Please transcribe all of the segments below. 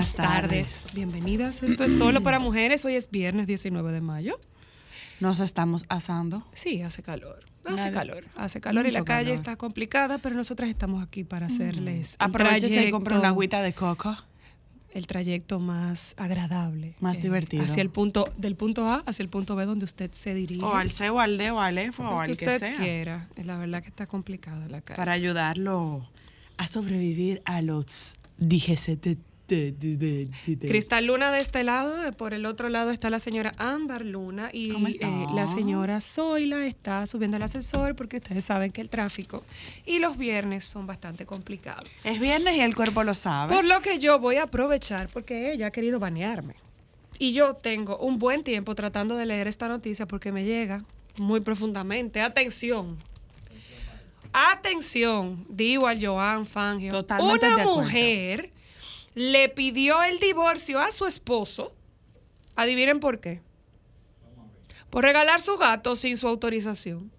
Buenas, tardes. Bienvenidas. Esto es solo para mujeres. Hoy es viernes 19 de mayo. Nos estamos asando. Sí, hace calor. Hace calor. Hace calor y la Mucho calle calor. está complicada, pero nosotras estamos aquí para hacerles el Aprovechese y compre una agüita de coco. el trayecto más agradable. Más divertido. Hacia el punto, del punto A hacia el punto B donde usted se dirige. O al C, o al D, o al F, o al que que usted sea. quiera. La verdad que está complicada la calle. Para ayudarlo a sobrevivir a los dígese de- de- de- de- de- de- Cristal Luna de este lado, por el otro lado está la señora Ámbar Luna y ¿Cómo está? eh, la señora Zoila está subiendo el ascensor porque ustedes saben que el tráfico y los viernes son bastante complicados. Es viernes y el cuerpo lo sabe. Por lo que yo voy a aprovechar porque ella ha querido banearme. Y yo tengo un buen tiempo tratando de leer esta noticia porque me llega muy profundamente. Atención. Atención, digo al Joan Fangio. Totalmente Una de acuerdo. mujer le pidió el divorcio a su esposo. Adivinen por qué. Por regalar su gato sin su autorización.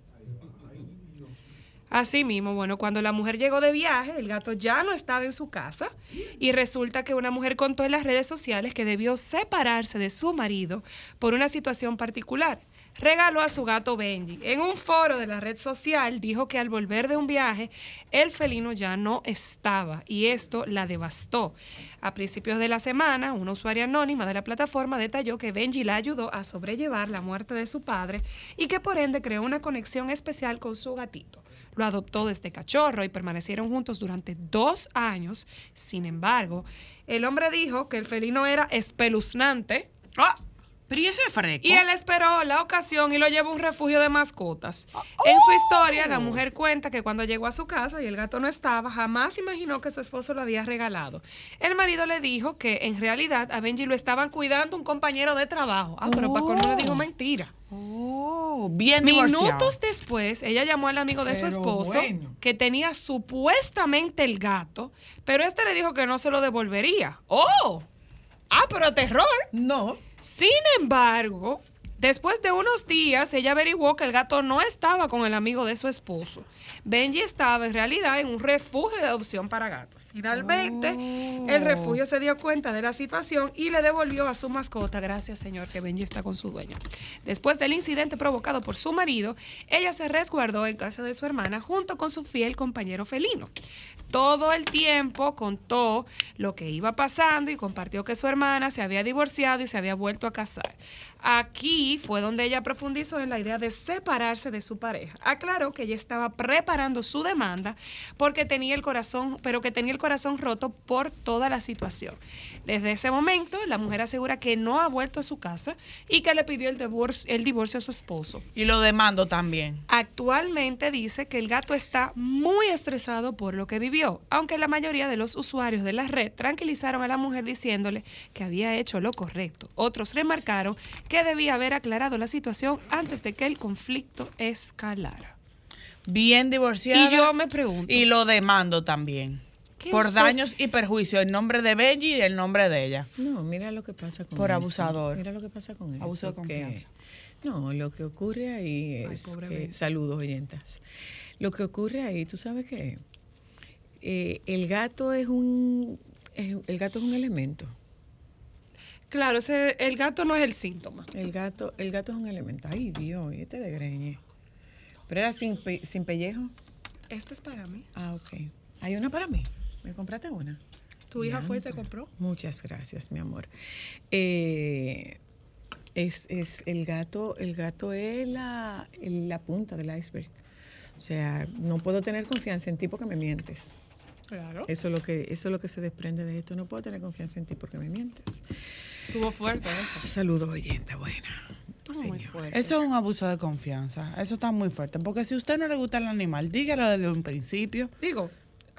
Así mismo, bueno, cuando la mujer llegó de viaje, el gato ya no estaba en su casa y resulta que una mujer contó en las redes sociales que debió separarse de su marido por una situación particular. Regaló a su gato Benji. En un foro de la red social dijo que al volver de un viaje, el felino ya no estaba y esto la devastó. A principios de la semana, una usuaria anónima de la plataforma detalló que Benji la ayudó a sobrellevar la muerte de su padre y que por ende creó una conexión especial con su gatito. Lo adoptó desde cachorro y permanecieron juntos durante dos años. Sin embargo, el hombre dijo que el felino era espeluznante ¡Ah! Pero ¿y ese fresco? y él esperó la ocasión y lo llevó a un refugio de mascotas. En su historia, la mujer cuenta que cuando llegó a su casa y el gato no estaba, jamás imaginó que su esposo lo había regalado. El marido le dijo que en realidad a Benji lo estaban cuidando un compañero de trabajo. Ah, pero Paco no le dijo Oh. mentira. Oh, bien divorciado. Minutos después, ella llamó al amigo de su esposo, bueno. que tenía supuestamente el gato, pero este le dijo que no se lo devolvería. ¡Oh! ¡Ah, pero terror! No. Sin embargo, después de unos días, ella averiguó que el gato no estaba con el amigo de su esposo. Benji estaba en realidad en un refugio de adopción para gatos. Finalmente, el refugio se dio cuenta de la situación y le devolvió a su mascota. Gracias, señor, que Benji está con su dueño. Después del incidente provocado por su marido, ella se resguardó en casa de su hermana junto con su fiel compañero felino. Todo el tiempo contó lo que iba pasando y compartió que su hermana se había divorciado y se había vuelto a casar. Aquí fue donde ella profundizó en la idea de separarse de su pareja. Aclaró que ella estaba preparando su demanda porque tenía el corazón, pero que tenía el corazón roto por toda la situación. Desde ese momento, la mujer asegura que no ha vuelto a su casa y que le pidió el divorcio, el divorcio a su esposo. Y lo demando también. Actualmente dice que el gato está muy estresado por lo que vivió, aunque la mayoría de los usuarios de la red tranquilizaron a la mujer diciéndole que había hecho lo correcto. Otros remarcaron que debía haber aclarado la situación antes de que el conflicto escalara. Bien divorciado. Y yo me pregunto, Y lo demando también. ¿Qué Por fue? daños y perjuicios en nombre de Benji y en nombre de ella. No, mira lo que pasa con Por eso. abusador. Mira lo que pasa con eso. Abuso de que- confianza. no, lo que ocurre ahí Ay, es pobre que, Benji. saludos oyentas. Lo que ocurre ahí, tú sabes qué, Eh, el gato es un, es- el gato es un elemento. Claro, ese- el gato no es el síntoma. El gato, el gato es un elemento. Ay Dios, y este de greñe. Pero era sin, pe- sin pellejo. Este es para mí. Ah, ok. Hay una para mí. ¿Me compraste una? Tu hija fue y te compró. Muchas gracias, mi amor. Eh, es, es el gato, el gato es la, la punta del iceberg. O sea, no puedo tener confianza en ti porque me mientes. Claro. Eso es lo que, eso es lo que se desprende de esto. No puedo tener confianza en ti porque me mientes. Estuvo fuerte eso. Saludos, oyenta, buena. Estuvo muy Señor. fuerte. Eso es un abuso de confianza. Eso está muy fuerte. Porque si a usted no le gusta el animal, dígalo desde un principio. Digo,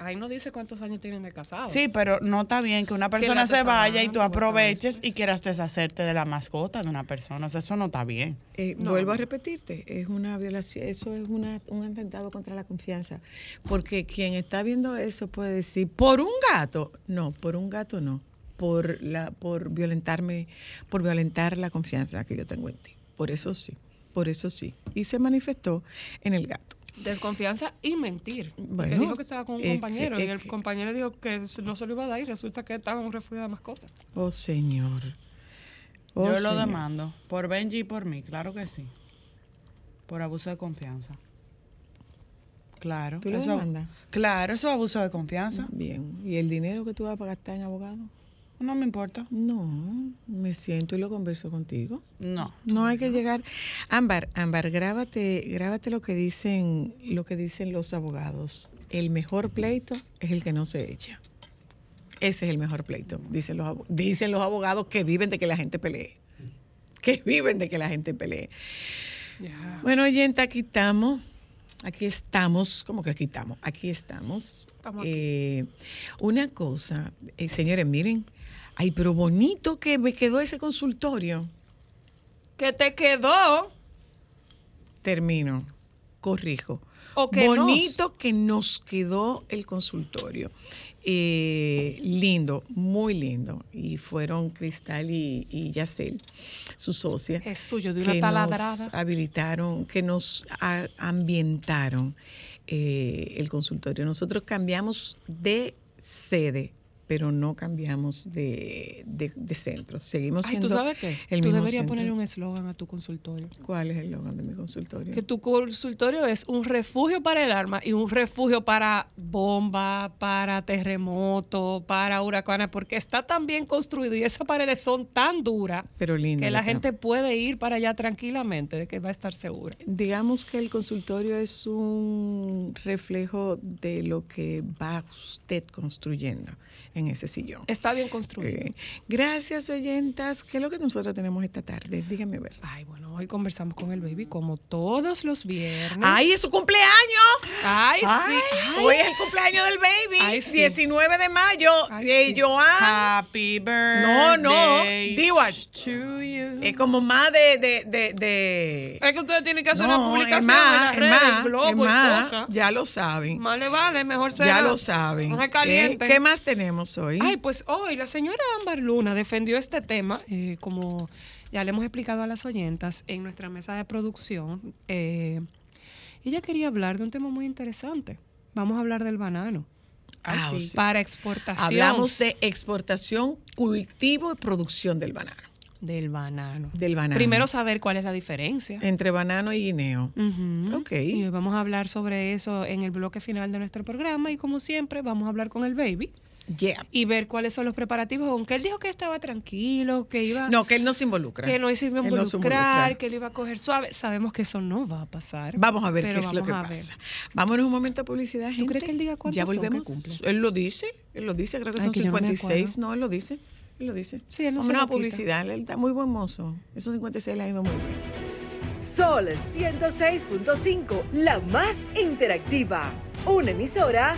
ahí no dice cuántos años tienen de casado. Sí, pero no está bien que una persona se vaya y tú aproveches y quieras deshacerte de la mascota de una persona. O sea, eso no está bien. Eh, No. Vuelvo a repetirte, es una violación, eso es una- un atentado contra la confianza. Porque quien está viendo eso puede decir, ¿por un gato? No, por un gato no. Por, la, por violentarme, por violentar la confianza que yo tengo en ti. Por eso sí, por eso sí. Y se manifestó en el gato. Desconfianza y mentir. Bueno, dijo que estaba con un es que- compañero y el que- compañero dijo que no se lo iba a dar y resulta que estaba en un refugio de mascotas. Oh, Señor. Oh, Yo lo Señor. demando. Por Benji y por mí, claro que sí. Por abuso de confianza. Claro. ¿Tú lo eso- demandas? Claro, eso es abuso de confianza. Bien. ¿Y el dinero que tú vas a gastar en abogado? No me importa. No, me siento y lo converso contigo. No. No hay que llegar. Ámbar, Ámbar, grábate, grábate lo que dicen, lo que dicen los abogados. El mejor pleito es el que no se echa. Ese es el mejor pleito, dicen los, dicen los abogados que viven de que la gente pelee. Que viven de que la gente pelee. Bueno, oyente, aquí estamos. Aquí estamos. ¿Cómo que aquí estamos? Aquí estamos. Estamos aquí. Eh, una cosa, eh, señores, miren. Ay, pero bonito que me quedó ese consultorio. Que te quedó. Termino. Corrijo. O que Bonito que nos quedó el consultorio. Eh, lindo, muy lindo. Y fueron Cristal y, y Yacel, su socia. Es suyo, de una que taladrada. nos habilitaron, que nos a- ambientaron eh, el consultorio. Nosotros cambiamos de sede, pero no cambiamos de, de- de centro. Seguimos Ay, siendo ¿tú sabes qué? el Tú mismo deberías centro. ponerle un eslogan a tu consultorio. ¿Cuál es el logan de mi consultorio? Que tu consultorio es un refugio para el alma y un refugio para bomba, para terremoto, para huracanes, porque está tan bien construido y esas paredes son tan duras Pero que la gente puede ir para allá tranquilamente, de que va a estar segura. Digamos que el consultorio es un reflejo de lo que va usted construyendo en ese sillón. Está bien construido. Eh, gracias, oyentas. ¿Qué es lo que nosotros tenemos esta tarde? Dígame ver. Ay, bueno, hoy conversamos con el baby como todos los viernes. ¡Ay, es su cumpleaños! ay, sí. Ay, ay. Hoy es el cumpleaños del baby. Ay, sí. 19 de mayo. Ay, Eh, sí. Joan. Happy No, birthday. no. Diwa. to you. Es como más de. de, de, de- Es que ustedes tienen que hacer No, una publicación más, en las es redes, más, globo y más, cosas. Ya lo saben. Más le vale, mejor será. Ya lo saben. No se ¿Eh? calienten. ¿Qué más tenemos hoy? Ay, pues hoy la señora Ámbar Luna defendió este tema, eh, como ya le hemos explicado a las oyentas en nuestra mesa de producción. eh, ella quería hablar de un tema muy interesante. Vamos a hablar del banano. Ah, o sí. sea, Para exportación. Hablamos de exportación, cultivo y producción del banano. Del banano. Del banano. Primero saber cuál es la diferencia. Entre banano y guineo. Ujú. Ok. Y hoy vamos a hablar sobre eso en el bloque final de nuestro programa y como siempre vamos a hablar con el baby Yeah. y ver cuáles son los preparativos, aunque él dijo que estaba tranquilo, que iba No, que él no se involucra. que no se iba a no involucrar, involucra. que él iba a coger suave. Sabemos que eso no va a pasar. Vamos a ver qué es lo que pasa. Vámonos un momento a publicidad, gente. crees que él diga cuántos Ya son que volvemos. cumple? Él lo dice, él lo dice, creo que Ay, son que yo no me 56. acuerdo. No, él lo dice. Él lo dice. Sí, él no se Vámonos a quita. publicidad. Él está muy buen mozo. Esos 56 le ha ido muy bien. Sol 106.5, la más interactiva. Una emisora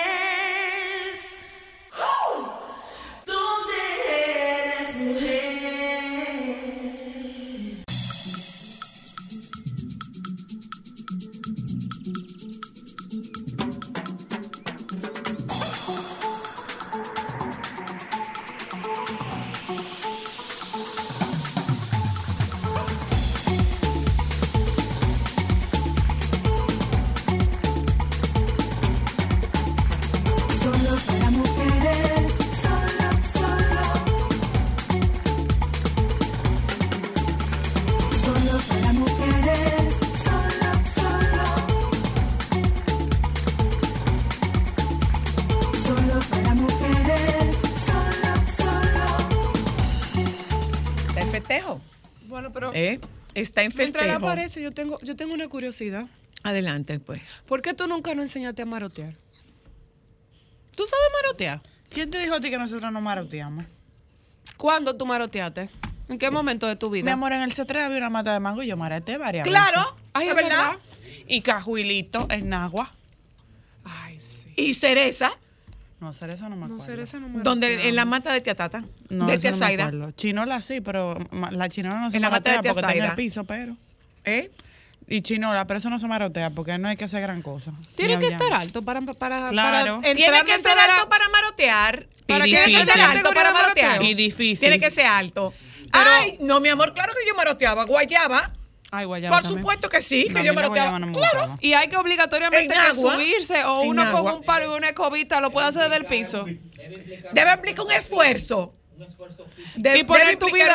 Está en mientras festejo. aparece, yo tengo, yo tengo una curiosidad. Adelante, pues. ¿Por qué tú nunca nos enseñaste a marotear? ¿Tú sabes marotear? ¿Quién te dijo a ti que nosotros no maroteamos? ¿Cuándo tú maroteaste? ¿En qué momento de tu vida? Mi amor, en el C3 había una mata de mango y yo mareté varias Claro, veces. Ay, ¿es verdad. verdad? Y cajuilito en Nagua. Ay, sí. Y cereza, No, cereza no me acuerdo. No esa no me donde en la mata de tía Tata, No, de tía no acuerdo. Chinola sí, pero la chinola no se En la mata de porque está en el piso, pero... ¿Eh? Y chinola, pero eso no se marotea porque no hay que hacer gran cosa. Tiene que estar alto para, para, Claro. para Tiene que ser alto para marotear. Para Tiene que ser alto para marotear. Y difícil. Tiene que ser alto. Ay, no, mi amor, claro que yo maroteaba. Guayaba. Ay, guayaba Por también. supuesto que sí, que yo mí la maroteaba. guayaba no me claro. gustaba. Y hay que obligatoriamente que subirse o uno con un palo y una escobita lo puede hacer del piso. Debe implicar un esfuerzo. De- y poner tu vida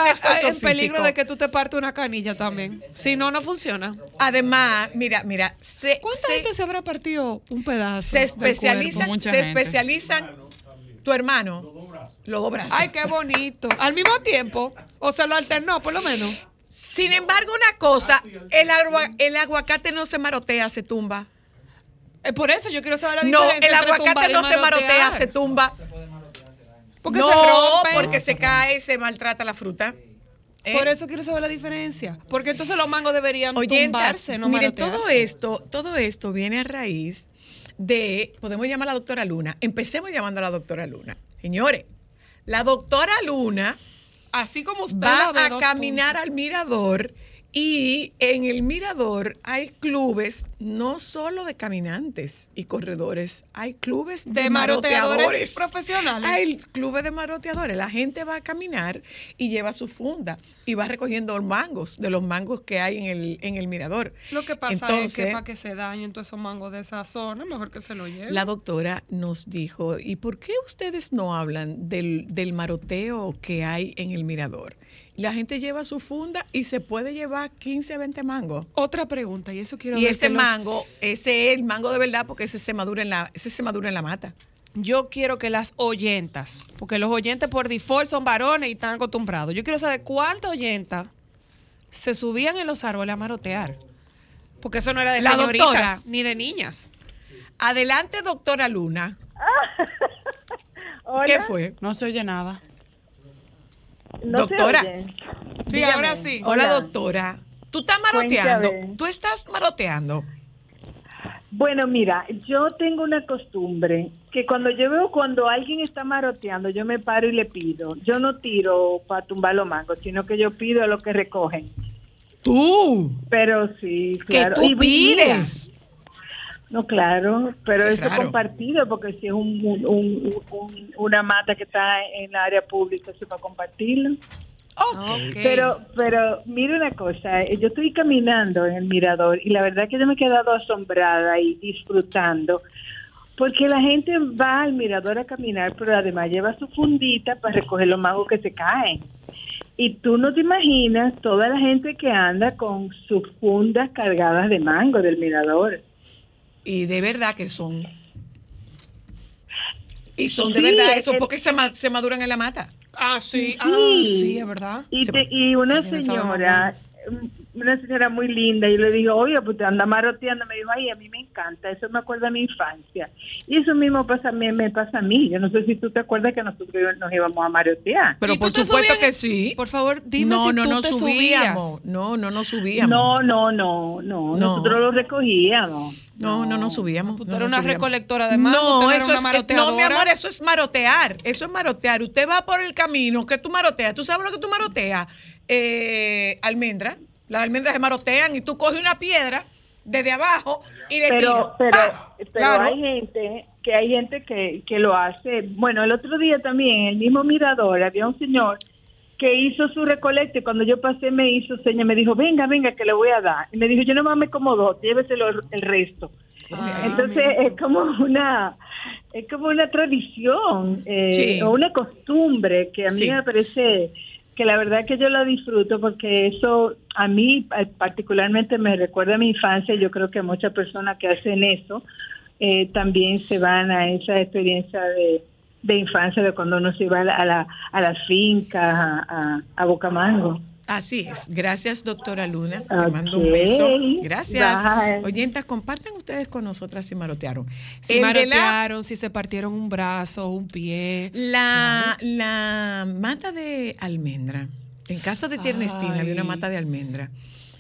en peligro físico. de que tú te partes una canilla también. Si no, no funciona. Además, mira, mira, se, ¿Cuánta se- gente se habrá partido un pedazo? se? Mucha se gente. especializan tu hermano, los dos brazos. Ay, qué bonito. Al mismo tiempo. O se lo alternó, por lo menos. Sin embargo, una cosa, el, agua- el aguacate no se marotea, se tumba. Eh, por eso yo quiero saber la No, diferencia el entre aguacate no se marotea, marotear. se tumba. Porque no, se rompe. porque se cae, se maltrata la fruta. ¿Eh? Por eso quiero saber la diferencia. Porque entonces los mangos deberían Oyentas, tumbarse, no miren, marotearse. todo esto, todo esto viene a raíz de, podemos llamar a la doctora Luna. Empecemos llamando a la doctora Luna. Señores, la doctora Luna Así como usted va la ve, a caminar al mirador y en el mirador hay clubes no solo de caminantes y corredores, hay clubes de, De maroteadores maroteadores profesionales. Hay clubes de maroteadores. La gente va a caminar y lleva su funda y va recogiendo mangos de los mangos que hay en el, en el mirador. Lo que pasa es que para que se dañen todos esos mangos de esa zona, mejor que se lo lleven. La doctora nos dijo, ¿y por qué ustedes no hablan del, del maroteo que hay en el mirador? La gente lleva su funda y se puede llevar 15, 20 mangos. Otra pregunta, y eso quiero Y ese los- mango, ese es el mango de verdad porque ese se madura en la, ese se madura en la mata. Yo quiero que las oyentas, porque los oyentes por default son varones y están acostumbrados. Yo quiero saber cuántas oyentas se subían en los árboles a marotear. Porque eso no era de La señoritas doctora. ni de niñas. Adelante, doctora Luna. ¿Qué fue? No se oye nada. ¿No se Doctora. oye? Sí, Dígame. ahora sí. Hola, Hola. doctora. ¿Tú estás maroteando? ¿Tú estás maroteando? Bueno, mira, yo tengo una costumbre que cuando yo veo cuando alguien está maroteando, yo me paro y le pido. Yo no tiro para tumbar los mangos, sino que yo pido a lo que recogen. Tú, Pero sí, que claro. tú Y mira, pides. No, claro, pero eso es raro. compartido, porque si es un, un- un- un- una mata que está en la área pública, eso es para compartirlo. Ok. Ok. Pero, pero mire una cosa, eh, yo estoy caminando en el mirador y la verdad que yo me he quedado asombrada y disfrutando, porque la gente va al mirador a caminar, pero además lleva su fundita para recoger los mangos que se caen. Y tú no te imaginas toda la gente que anda con sus fundas cargadas de mango del mirador. Y de verdad que son. Y son de Sí, verdad eso, porque se, ma- se maduran en la mata. Ah, sí. Sí. Ah, sí, es verdad. Y, Se- te- y una señora, una señora muy linda, yo le dije, oye, pues te anda maroteando, me dijo, ay, a mí me encanta, eso me acuerda a mi infancia. Y eso mismo pasa, me, me pasa a mí, yo no sé si tú te acuerdas que nosotros nos íbamos a marotear. Pero ¿Y por supuesto subías? que sí. Por favor, dime no, si no, tú no te subíamos. subías. No, no nos subíamos. No, no, no, no, No. nosotros lo recogíamos. No, no nos subíamos. No eres nos una subíamos. recolectora de mango, No, usted no era eso es, no, mi amor, eso es marotear. Eso es marotear. Usted va por el camino que tú maroteas. ¿Tú sabes lo que tú maroteas? Eh, almendra. Las almendras se marotean y tú coges una piedra desde abajo y le pero tiras. pero Claro. hay gente que hay gente que, que lo hace bueno el otro día también en el mismo mirador había un señor que hizo su recolecto y cuando yo pasé me hizo seña me dijo venga venga que le voy a dar y me dijo yo no me como dos lléveselo el resto Ah, entonces mira. es como una es como una tradición eh, Sí. o una costumbre que a mí Sí. me parece que la verdad que yo la disfruto porque eso a mí eh, particularmente me recuerda a mi infancia. Yo creo que muchas personas que hacen eso eh, también se van a esa experiencia de, infancia de cuando uno se iba a la, a a, a, a Bocamango. Así es. Gracias, doctora Luna. Te mando un beso. Gracias. Bye. Oyentas, compartan ustedes con nosotras si marotearon. Si El de la- marotearon, si se partieron un brazo, un pie. La, la mata de almendra. En casa de Tiernestina había una mata de almendra.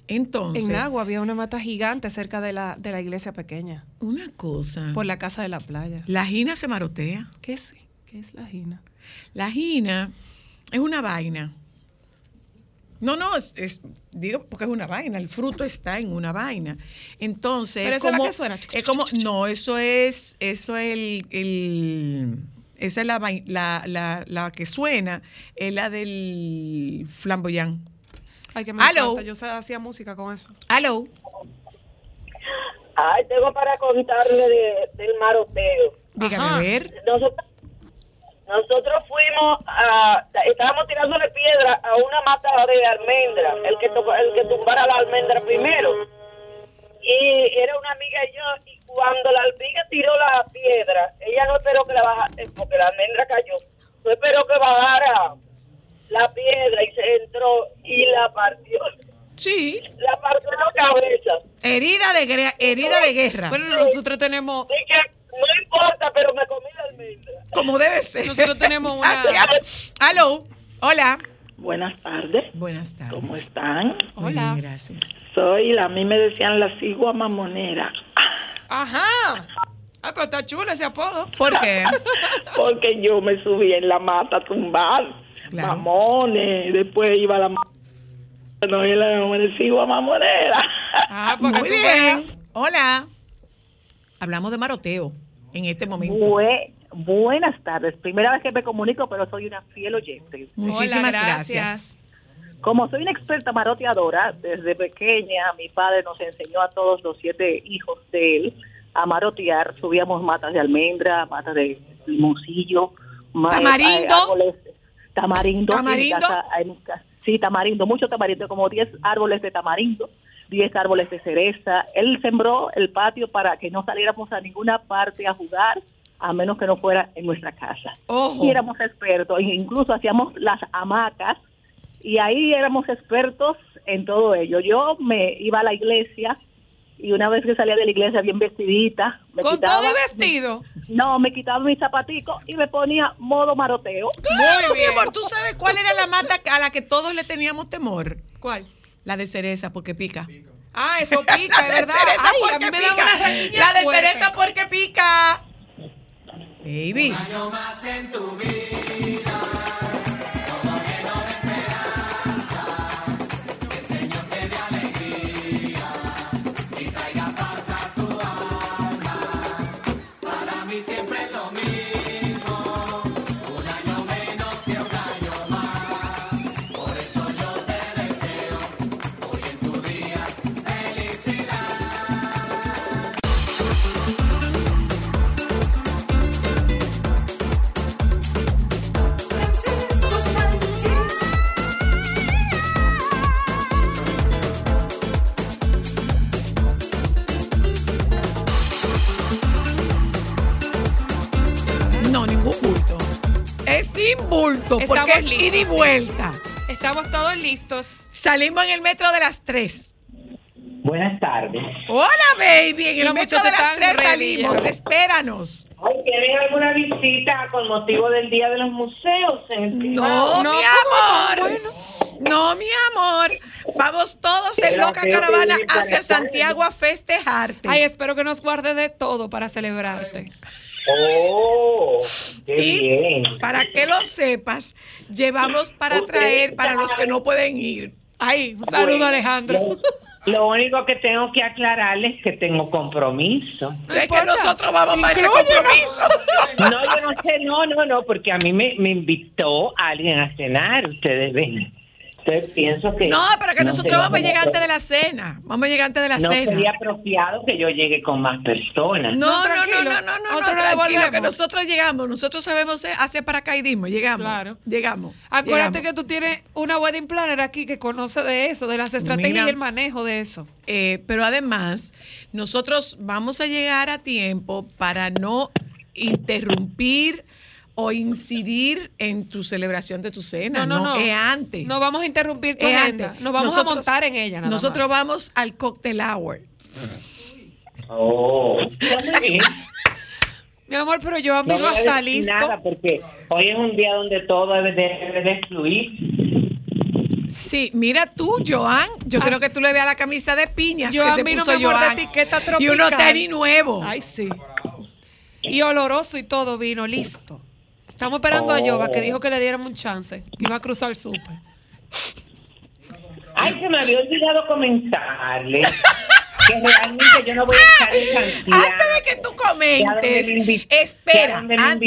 Entonces, En Agua había una mata gigante cerca de la, de la iglesia pequeña, una cosa. por la casa de la playa. La gina se marotea. ¿Qué es, qué es la gina? La gina es una vaina. No, no, es, es- digo porque es una vaina. El fruto está en una vaina. Entonces, Pero es esa es la como, que suena. es como, no, eso es, eso es el, el- esa es la, la, la, la que suena, es la del flamboyán. Ay, que me. Yo hacía música con eso. Aló. Ay, tengo para contarle de, del maroteo. Dígame, Ajá. a ver. Nosotros, nosotros fuimos a, estábamos tirándole piedra a una mata de almendra, el que, to- el que tumbara la almendra primero. Y era una amiga y yo, y cuando la alpiga tiró la piedra, ella no esperó que la bajara, porque la almendra cayó, no esperó que bajara la piedra y se entró y la partió, Sí. la partió en la cabeza. Herida de, herida de guerra. Bueno, nosotros tenemos, no importa, pero me comí la almendra. como debe ser. nosotros tenemos una. Aló. Hola. Buenas tardes, Buenas tardes. ¿cómo están? Hola. bien, gracias. Soy, la- a mí me decían la cigua mamonera, Ajá. Ah, pero está chulo ese apodo. ¿Por qué? porque yo me subí en la mata a tumbar Claro. mamones, después iba a la mata, no, y la me cigua mamonera. Ah, porque Muy bien. Hola. Hablamos de maroteo en este momento. Bue- buenas tardes. Primera vez que me comunico, pero soy una fiel oyente. Muchísimas Hola, gracias. Como soy una experta maroteadora, desde pequeña mi padre nos enseñó a todos los siete hijos de él a marotear. Subíamos matas de almendra, matas de limoncillo, ma- ¿Tamarindo? eh, árboles- tamarindo. en mi ¿Tamarindo? casa- en mi ca- sí, tamarindo, mucho tamarindo, como 10 árboles de tamarindo, 10 árboles de cereza. Él sembró el patio para que no saliéramos a ninguna parte a jugar, a menos que no fuera en nuestra casa Ojo. y éramos expertos, e incluso hacíamos las hamacas y ahí éramos expertos en todo ello. Yo me iba a la iglesia y una vez que salía de la iglesia bien vestidita, me Con quitaba, todo y vestido. no, me quitaba mis zapaticos y me ponía modo maroteo. Claro, Muy mi bien. amor, ¿tú sabes cuál era la mata a la que todos le teníamos temor? ¿Cuál? La de cereza, porque pica. Ah, eso pica, es de verdad. cereza Ay, a porque mí me da pica. una raquiña La de fuerte. cereza porque pica. Baby. Francisco Bulto, porque Estamos es listos, ida y sí. vuelta. Estamos todos listos. Salimos en el metro de las tres. Buenas tardes. Hola, baby. En el metro de las están tres ready salimos. ya. Espéranos. Ay, ¿Tienen alguna visita con motivo del Día de los Museos? En el No, No, mi ¿cómo amor. No, mi amor. Vamos todos en loca caravana hacia Santiago a festejarte. Ay, espero que nos guarde de todo para celebrarte. Oh, qué Y bien. para que lo sepas, llevamos para traer para los que no pueden ir. Ay, un saludo, Bueno, Alejandro. Lo, lo único que tengo que aclararles es que tengo compromiso. Es que nosotros vamos para ese compromiso. No, yo no sé, no, no, no, porque a mí me, me invitó alguien a cenar, ustedes ven. Entonces pienso que... No, pero que nosotros sería vamos a llegar antes de la cena. Vamos a llegar antes de la No cena. sería apropiado que yo llegue con más personas. No, No, no, no, no, no, no, no, Nosotros tranquilo, que nosotros llegamos, nosotros sabemos hacer paracaidismo, llegamos. Claro. Llegamos. Acuérdate llegamos. que tú tienes una wedding planner aquí que conoce de eso, de las estrategias Mira. y el manejo de eso. Eh, pero además, nosotros vamos a llegar a tiempo para no interrumpir o incidir en tu celebración de tu cena. No, No, no, no. es antes. No vamos a interrumpir tu Es agenda. antes. Nos vamos Nosotros- a montar en ella. Nada Nosotros más. vamos al cocktail hour. Oh. Mi amor, pero yo No amigo voy a está decir listo. nada porque hoy es un día donde todo debe de, debe de fluir. Sí, mira tú, Joan. Yo creo que tú le veas la camisa de piñas Yo que a se mí no puso me muerde Joan. etiqueta Y tropical. unos tenis nuevos. Ay, sí. Y oloroso y todo vino, listo. Estamos esperando a Oh. Yoba que dijo que le diéramos un chance. Que iba a cruzar el súper. Ay, se me había olvidado comentarle que realmente yo no voy a estar en Santiago. Antes de que tú comentes, espera, an-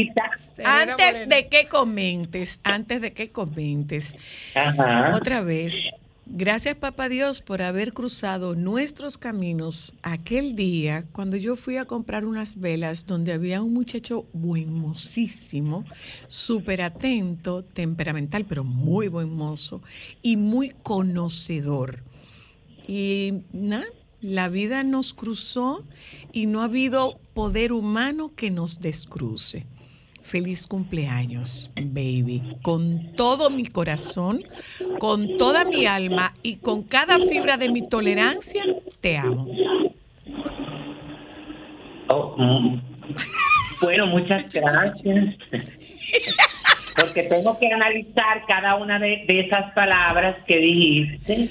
antes de que comentes, antes de que comentes, Ajá. otra vez, gracias papá Dios por haber cruzado nuestros caminos aquel día cuando yo fui a comprar unas velas donde había un muchacho buenmosísimo, súper atento, temperamental, pero muy buen mozo y muy conocedor. Y nada, la vida nos cruzó y no ha habido poder humano que nos descruce. Feliz cumpleaños, baby. Con todo mi corazón, con toda mi alma y con cada fibra de mi tolerancia, te amo. Oh, mm. Bueno, muchas gracias. Porque tengo que analizar cada una de, de esas palabras que dijiste.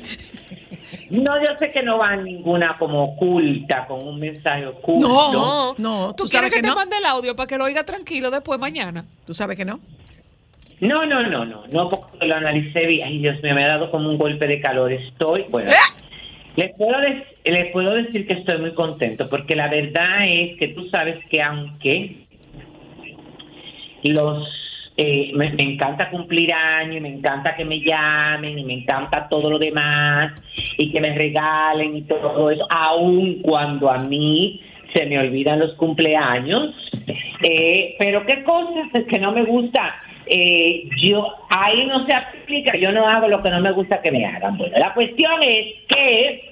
No, yo sé que no va ninguna como oculta, con un mensaje oculto. No, no, ¿Tú, tú quieres sabes que, que te no. mande el audio para que lo oiga tranquilo después mañana? ¿Tú sabes que no? No, no, no, no, no, porque lo analicé bien. Ay, Dios mío, me ha dado como un golpe de calor. Estoy, bueno, les puedo, les puedo decir que estoy muy contento, porque la verdad es que tú sabes que aunque los eh, me, encanta cumplir años, y me encanta que me llamen y me encanta todo lo demás y que me regalen y todo eso, aun cuando a mí se me olvidan los cumpleaños. Eh, pero qué cosas es que no me gusta. Eh, yo ahí no se aplica, yo no hago lo que no me gusta que me hagan. Bueno, la cuestión es que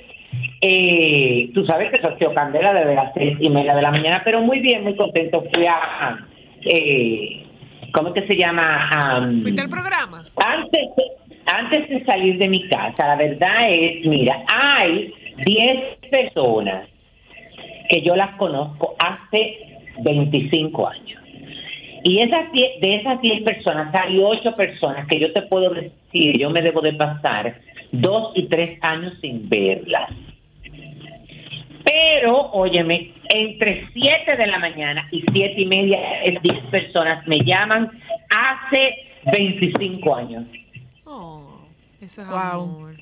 tú sabes que sorteo candela desde las seis y media de la mañana, pero muy bien, muy contento. Fui a, eh, ¿cómo que se llama? Am, ¿Fuiste al programa? antes de, antes de salir de mi casa, la verdad es, mira, hay 10 personas que yo las conozco hace 25 años. Y esas 10 de esas 10 personas hay 8 personas que yo te puedo decir, yo me debo de pasar 2 y 3 años sin verlas. Pero, óyeme, entre 7 de la mañana y 7 y media, es 10 personas me llaman hace 25 años. Oh, eso es Wow. amor.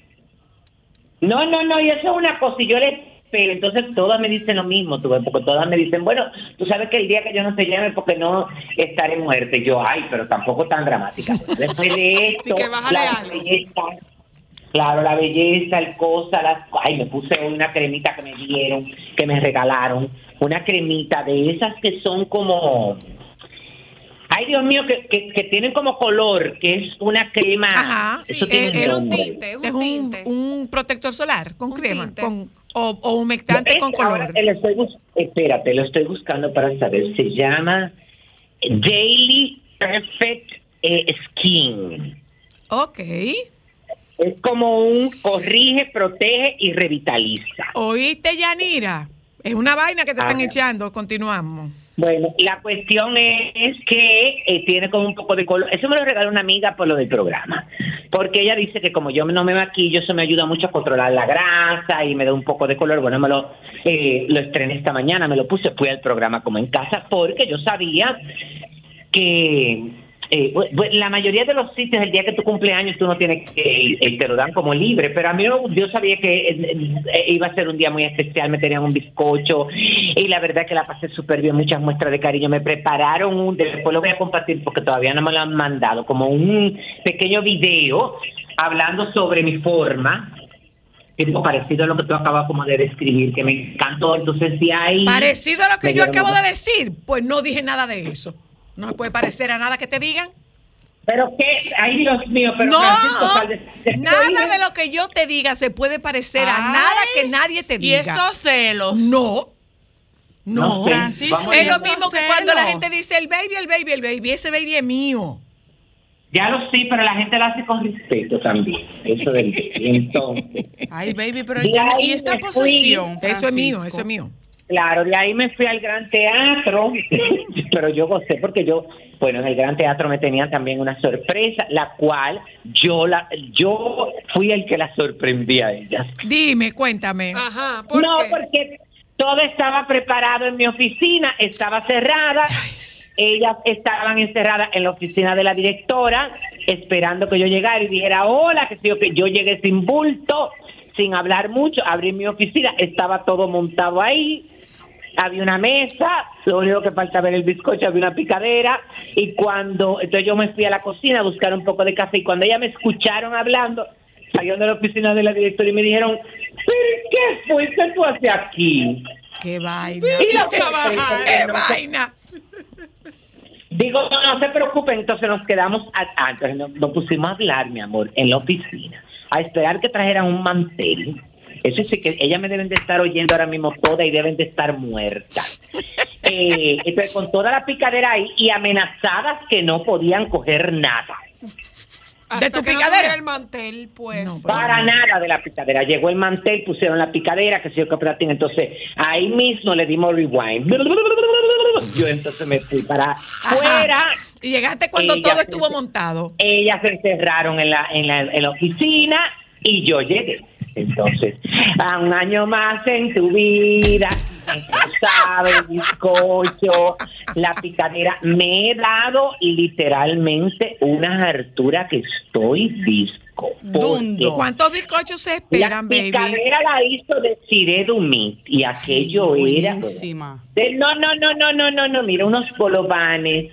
No, no, no, y eso es una cosa, y yo les pero entonces todas me dicen lo mismo, tú ves, porque todas me dicen, bueno, tú sabes que el día que yo no te llame porque no estaré muerte. Yo, ay, pero tampoco tan dramática. Después de esto, Y que bájale la claro, la belleza, el cosa, las, ay, me puse una cremita que me dieron, que me regalaron, una cremita de esas que son como, ay, Dios mío, que, que, que tienen como color, que es una crema, Ajá, eso Sí, tiene eh, un eh, tinte, es un Es un, tinte. un protector solar con Un crema, tinte. con, o, o humectante Es con que ahora color. lo estoy bus- espérate, lo estoy buscando para saber. Se llama Daily Perfect eh, Skin. Ok. Es como un corrige, protege y revitaliza. ¿Oíste, Yanira? Es una vaina que te están echando. Continuamos. Bueno, la cuestión es que eh, tiene como un poco de color. Eso me lo regaló una amiga por lo del programa. Porque ella dice que como yo no me maquillo, eso me ayuda mucho a controlar la grasa y me da un poco de color. Bueno, me lo, eh, lo estrené esta mañana, me lo puse, fui al programa como en casa, porque yo sabía que eh, la mayoría de los sitios el día que tu cumpleaños tú no tienes que ir, eh, te lo dan como libre, pero a mí yo sabía que eh, eh, iba a ser un día muy especial, me tenían un bizcocho y la verdad que la pasé súper bien, muchas muestras de cariño, me prepararon un, después lo voy a compartir porque todavía no me lo han mandado, como un pequeño video hablando sobre mi forma, tipo parecido a lo que tú acabas como de describir, que me encantó, entonces de ahí... Parecido a lo que yo acabo de decir, pues no dije nada de eso. No se puede parecer a nada que te digan. Pero qué, ay Dios mío, pero no, nada de lo que yo te diga se puede parecer a nada que nadie te Y diga. estos celos. No, No, Francisco, a es lo mismo que cuando la gente dice el baby, el baby, el baby, ese baby es mío. Ya lo sé, pero la gente lo hace con respeto también. Eso del baby. Entonces, Ay, baby, pero ya- ahí y esta posesión. Eso es mío, eso es mío. Claro, de ahí me fui al Gran Teatro, pero yo gocé porque yo, bueno, en el Gran Teatro me tenían también una sorpresa, la cual yo la, yo fui el que la sorprendí a ellas. Dime, cuéntame. Ajá, ¿por no, qué? porque todo estaba preparado en mi oficina, estaba cerrada. Ellas estaban encerradas en la oficina de la directora, esperando que yo llegara y dijera hola, que yo, que yo llegué sin bulto, sin hablar mucho, abrí mi oficina, estaba todo montado ahí, había una mesa, lo único que faltaba era el bizcocho, había una picadera, y cuando, entonces yo me fui a la cocina a buscar un poco de café, y cuando ellas me escucharon hablando, salieron de la oficina de la directora y me dijeron, ¿pero qué fuiste tú hacia aquí? Qué vaina. Y la Qué vaina. Digo, no, no se preocupen, entonces nos quedamos, a- antes nos, nos pusimos a hablar, mi amor, en la oficina, a esperar que trajeran un mantel. Eso sí que ellas me deben de estar oyendo ahora mismo toda y deben de estar muertas. Eh, entonces, con toda la picadera ahí y amenazadas que no podían coger nada. Hasta ¿De tu que no picadera? tuviera el mantel, pues. No, Para nada de la picadera. Llegó el mantel, pusieron la picadera, que se yo que platín. Entonces, ahí mismo le dimos rewind. Yo entonces me fui para afuera. Y llegaste cuando todo se- estuvo montado. Ellas se encerraron en la, en la, en la oficina y yo llegué. Entonces, a un año más en tu vida, el bizcocho, la picadera, me he dado literalmente una hartura que estoy disco. ¿Cuántos bizcochos se La esperan, baby? picadera la hizo de Cire Dumit y aquello era... Buenísima. De- no, no, no, no, no, no, no, mira, unos bolovanes,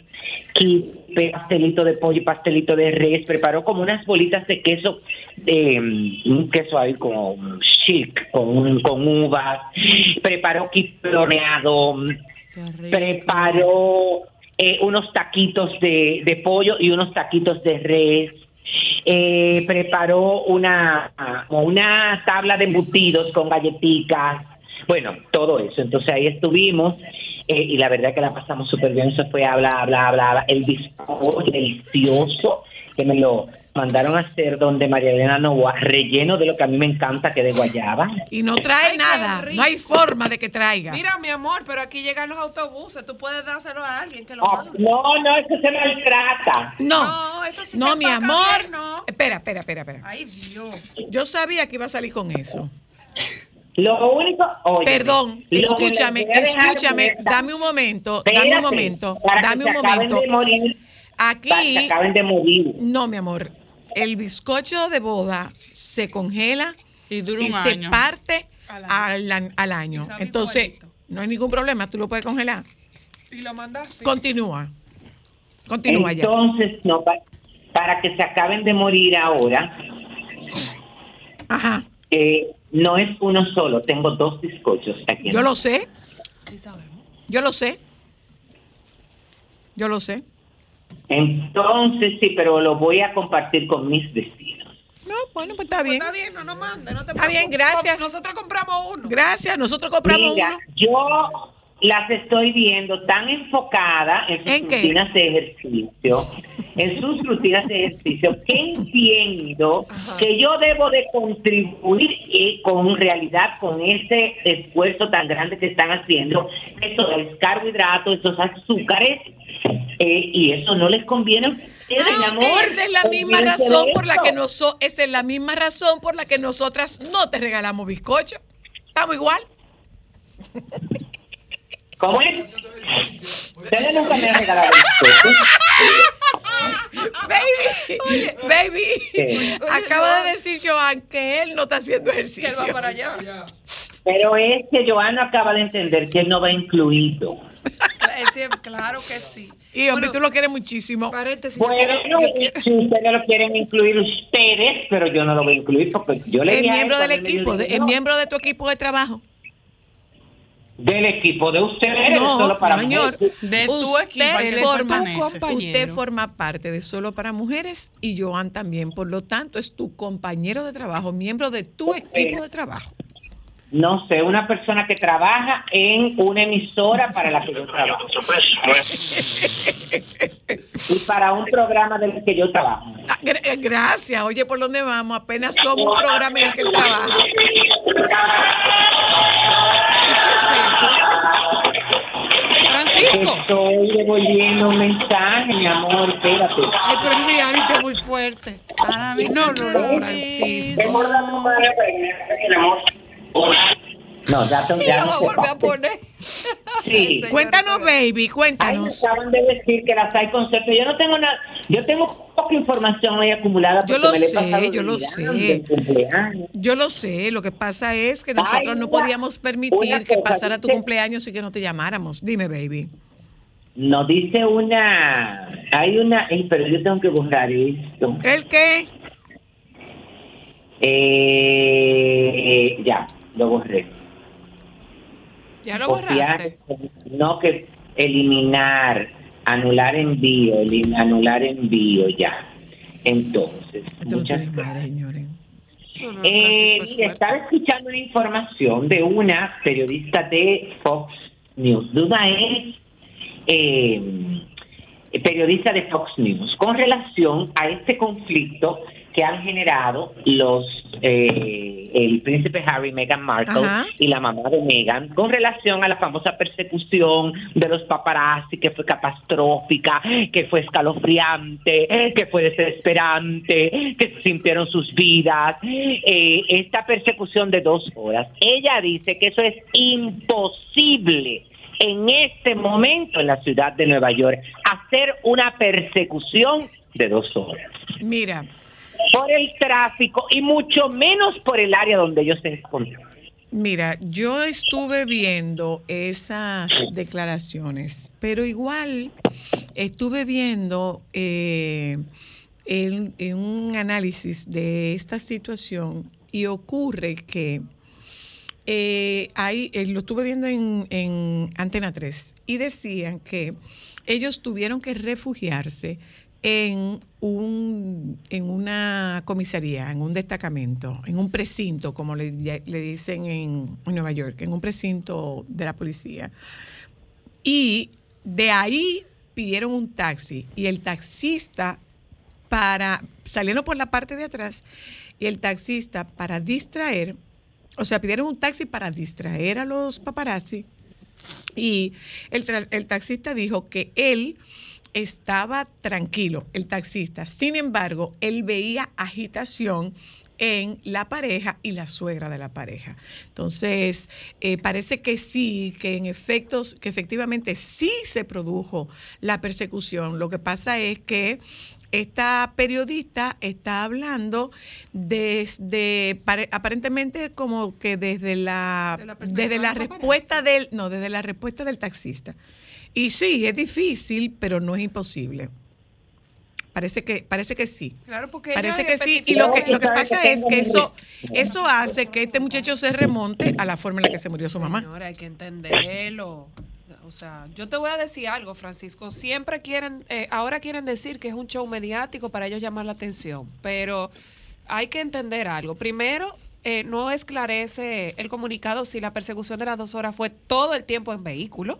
quipe, pastelito de pollo y pastelito de res, preparó como unas bolitas de queso, eh, un queso ahí como chic, con, con uvas, preparó rico. preparó eh, unos taquitos de, de pollo y unos taquitos de res. Eh, preparó una, una tabla de embutidos con galletitas. Bueno, todo eso. Entonces ahí estuvimos eh, y la verdad que la pasamos súper bien. Eso fue habla, habla, habla, habla. El bizcocho delicioso que me lo mandaron a hacer donde María Elena Novoa, relleno de lo que a mí me encanta, que de guayaba. Y no trae Ay, nada. No hay forma de que traiga. Mira, mi amor, pero aquí llegan los autobuses. Tú puedes dárselo a alguien que lo mande. no, no, eso se maltrata. No. No, eso sí No, se mi amor. bien, ¿no? Espera, espera, espera, espera. Ay, Dios. Yo sabía que iba a salir con eso. Lo único, oye, Perdón, escúchame, escúchame, dame un momento, dame un momento, para que dame se un acaben momento. de morir, para que Aquí, acaben de morir. no, mi amor, el bizcocho de boda se congela Y dura un se año. parte Al año. al. Y Entonces, igualito. no hay ningún problema, tú lo puedes congelar. Y lo mandas así. Continúa. Continúa ya. Entonces, no, pa- para que se acaben de morir ahora, Ajá. eh, no es uno solo, tengo dos bizcochos aquí. en Yo lo sé, Sí sabemos. yo lo sé. Yo lo sé. Entonces, sí, pero lo voy a compartir con mis vecinos. No, bueno, pues está Pues bien. está bien, no nos mande, no te Está bien, gracias. Nosotros compramos uno. Gracias, nosotros compramos Mira, uno. yo las estoy viendo tan enfocadas en sus rutinas de ejercicio, en sus rutinas de ejercicio, que entiendo que yo debo de contribuir eh, con realidad con ese esfuerzo tan grande que están haciendo, esos carbohidratos, esos azúcares, eh, y eso no les conviene Ah, amor. esa es la misma razón por la eso. que noso- esa es la misma razón por la que nosotras no te regalamos bizcocho. Estamos igual. ¿Cómo es? Ustedes nunca me han regalado. Baby, baby, ¿Qué? acaba de decir Joan que él no está haciendo Que él ejercicio. va para allá. Pero es que Joana acaba de entender que él no va incluido. Claro que sí. Y hombre, Bueno, tú lo quieres muchísimo. paréntesis, Bueno, si ustedes lo quieren incluir ustedes, pero yo no lo voy a incluir porque yo le Es miembro del equipo, es miembro de tu equipo de trabajo. Del equipo de ustedes, No, solo para señor. mujeres. De tu Usted forma, usted forma parte de Solo para Mujeres y Joan también. Por lo tanto, es tu compañero de trabajo, miembro de tu equipo de trabajo. No sé, una persona que trabaja en una emisora para la que yo trabajo. Y para un programa del que yo trabajo. Ah, eh, Gracias. Oye, ¿por dónde vamos? Apenas somos un programa en el que él trabaja. Francisco. Estoy devolviendo un mensaje, mi amor, espérate. Ay, pero es muy fuerte. No, no, no, Francisco. No, ya, son- ya no se a poner. Sí. Cuéntanos, baby, Ay, me cuéntanos. acaban de decir que las hay conceptos. Yo no tengo nada, yo tengo poca información ahí acumulada. Yo lo me la he sé, yo lo sé. Yo lo sé, lo que pasa es que nosotros Ay, no una- podíamos permitir que cosa, pasara tu dice- cumpleaños y que no te llamáramos. Dime, baby. Nos dice una, hay una, pero yo tengo que borrar esto. ¿El qué? Eh, ya, lo borré. Ya lo Copiar, borraste. no que eliminar, anular envío, elim- anular envío, ya. Entonces, muchas madre, señores. No, no, Eh, Francisco es mire, fuerte. estaba escuchando una información de una periodista de Fox News. De una es eh, periodista de Fox News con relación a este conflicto que han generado los eh, el príncipe Harry, Meghan Markle Ajá. y la mamá de Meghan con relación a la famosa persecución de los paparazzi que fue catastrófica, que fue escalofriante, que fue desesperante, que se sintieron sus vidas. Eh, esta persecución de dos horas. Ella dice que eso es imposible en este momento en la ciudad de Nueva York hacer una persecución de dos horas Mira, por el tráfico y mucho menos por el área donde ellos se encuentran. mira, yo estuve viendo esas declaraciones, pero igual estuve viendo eh, en un análisis de esta situación y ocurre que eh, eh, lo estuve viendo en, en Antena 3 y decían que ellos tuvieron que refugiarse en un en una comisaría, en un destacamento, en un precinto, como le, le dicen en, Nueva York, en un precinto de la policía. Y de ahí pidieron un taxi y el taxista para salieron por la parte de atrás y el taxista para distraer, o sea, pidieron un taxi para distraer a los paparazzi y el, el taxista dijo que él estaba tranquilo, el taxista. Sin embargo, él veía agitación en la pareja y la suegra de la pareja. Entonces, eh, parece que sí, que en efectos, que efectivamente sí se produjo la persecución. Lo que pasa es que esta periodista está hablando desde, pare- aparentemente como que desde la, De la desde la respuesta del, no, desde la respuesta del taxista. Y sí, es difícil, pero no es imposible. Parece que, parece que sí. Claro, porque Parece que sí. Y lo que, lo que pasa es que eso, eso hace que este muchacho se remonte a la forma en la que se murió su mamá. Señora, hay que entenderlo. O sea, yo te voy a decir algo, Francisco. Siempre quieren, eh, ahora quieren decir que es un show mediático para ellos llamar la atención, pero hay que entender algo. Primero, eh, no esclarece el comunicado si la persecución de las dos horas fue todo el tiempo en vehículo,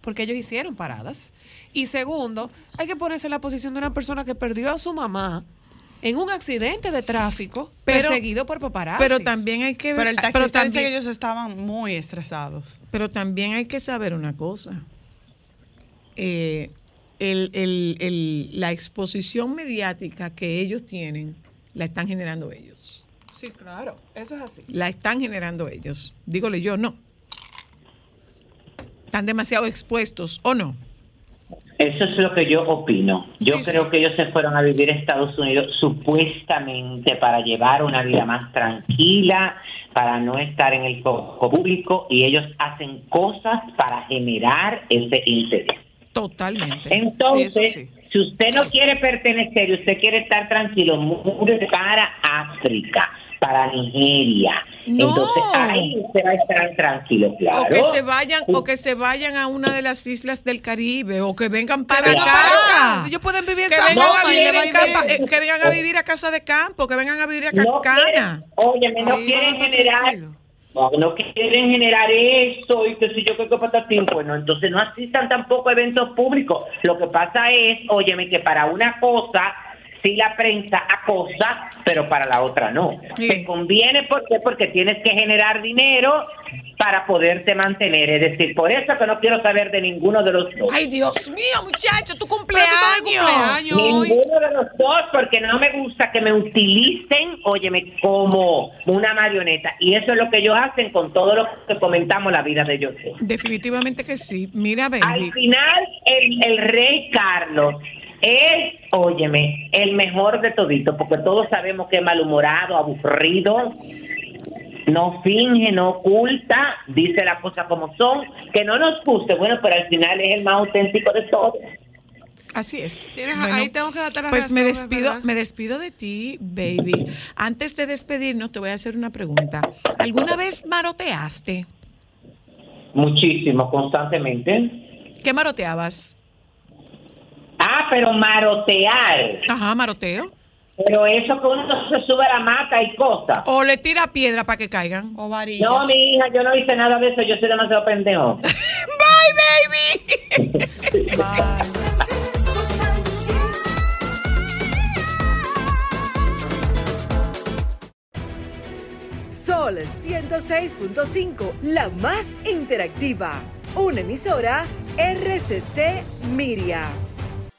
porque ellos hicieron paradas. Y segundo, hay que ponerse en la posición de una persona que perdió a su mamá en un accidente de tráfico, Pero- perseguido por paparazzi. Pero también hay que Pero el pero dice que ellos estaban muy estresados. Pero también hay que saber una cosa. Eh, el- el- el- la exposición mediática que ellos tienen la están generando ellos. Sí, claro, eso es así. La están generando ellos. Dígole yo, no. Están demasiado expuestos, ¿o no? Eso es lo que yo opino. Yo Sí, creo sí. que ellos se fueron a vivir a Estados Unidos supuestamente para llevar una vida más tranquila, para no estar en el foco público y ellos hacen cosas para generar ese interés. Totalmente. Entonces, Sí, si usted no quiere pertenecer y usted quiere estar tranquilo, mude para África, para Nigeria. No. Entonces, ahí usted va a estar tranquilo, claro. O que se vayan, o que se vayan a una de las islas del Caribe, o que vengan para Pero acá. Ellos pueden vivir en Que vengan, Juan a vivir en eh, que vengan a vivir a casa de campo, que vengan a vivir a no quieren, Cacana. óyeme, no quieren van a estar generar, no quieren generar eso y que si yo creo que patatín, pues no, entonces no asistan tampoco a eventos públicos. Lo que pasa es, óyeme, que para una cosa sí la prensa acosa, pero para la otra no. Te conviene, ¿por qué? Porque tienes que generar dinero para poderte mantener. Es decir, por eso que no quiero saber de ninguno de los dos. Ay, Dios mío, muchacho, tu cumpleaños. cumpleaños. Ninguno de los dos, porque no me gusta que me utilicen, óyeme, como una marioneta. Y eso es lo que ellos hacen con todo lo que comentamos la vida de ellos. Definitivamente que sí. Mira, Al baby. final, el, el rey Carlos es, óyeme, el mejor de todito, porque todos sabemos que es malhumorado, aburrido, no finge, no oculta, dice las cosas como son, que no nos guste, bueno, pero al final es el más auténtico de todos. Así es. Tienes- Bueno, ahí tengo que la Pues me razón, es despido, verdad. me despido de ti, baby. Antes de despedirnos, te voy a hacer una pregunta. ¿Alguna vez maroteaste? Muchísimo, constantemente. ¿Qué maroteabas? Ah, pero marotear. Ajá, maroteo. Pero eso que uno se sube a la mata y cosas. O le tira piedra para que caigan. O varillas. No, mi hija, yo no hice nada de eso, yo soy demasiado pendejo. Bye, baby. Sol 106.5, la más interactiva. Una emisora RCC Miria.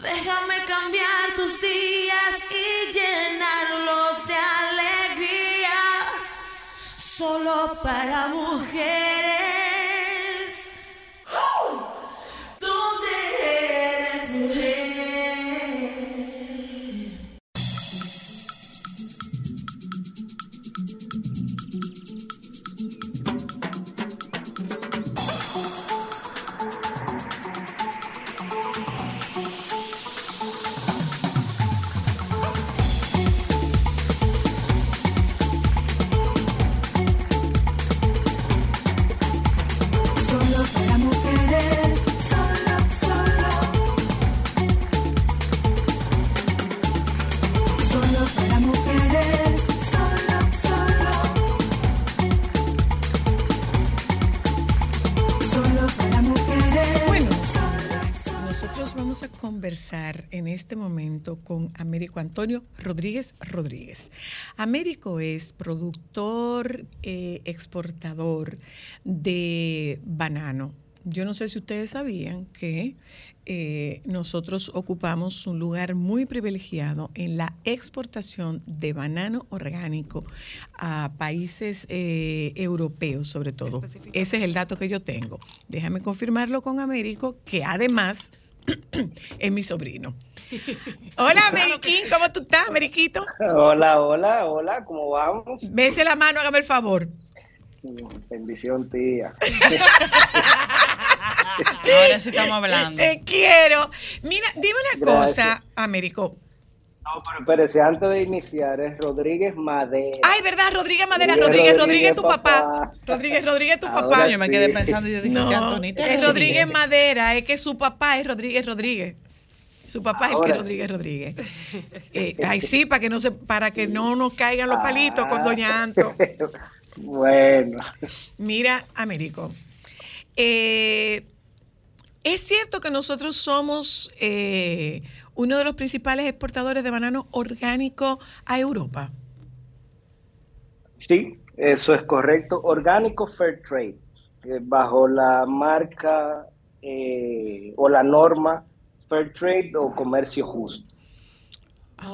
Déjame cambiar tus días y llenarlos de alegría. Solo para mujeres. Con Américo Antonio Rodríguez Rodríguez. Américo es productor, eh, exportador de banano. Yo no sé si ustedes sabían que eh, nosotros ocupamos un lugar muy privilegiado en la exportación de banano orgánico a países eh, europeos, sobre todo. Ese es el dato que yo tengo. Déjame confirmarlo con Américo, que además es mi sobrino. Hola, Ameriquín, ¿cómo tú estás, Ameriquito? Hola, hola, hola, ¿cómo vamos? Bese la mano, hágame el favor. Bendición, tía. Ahora sí estamos hablando. Te quiero. Mira, dime una Gracias. cosa, Américo. No, pero espérese, antes de iniciar, es Rodríguez Madera. Ay, ¿verdad? Rodríguez Madera, Rodríguez, Rodríguez, Rodríguez, tu papá. papá. Rodríguez, Rodríguez, tu Ahora papá. Yo me quedé pensando y yo dije, No, ¿qué Antonita es Rodríguez Madera, es que su papá es Rodríguez Rodríguez. Su papá es el que Rodríguez Rodríguez. Eh, ay, sí, para que no se, para que no nos caigan los palitos con Doña Anto. Bueno, Mira, Américo. eh, es cierto que nosotros somos eh, uno de los principales exportadores de banano orgánico a Europa. sí, eso es correcto. Orgánico Fair Trade, bajo la marca eh, o la norma Fair Trade o Comercio Justo.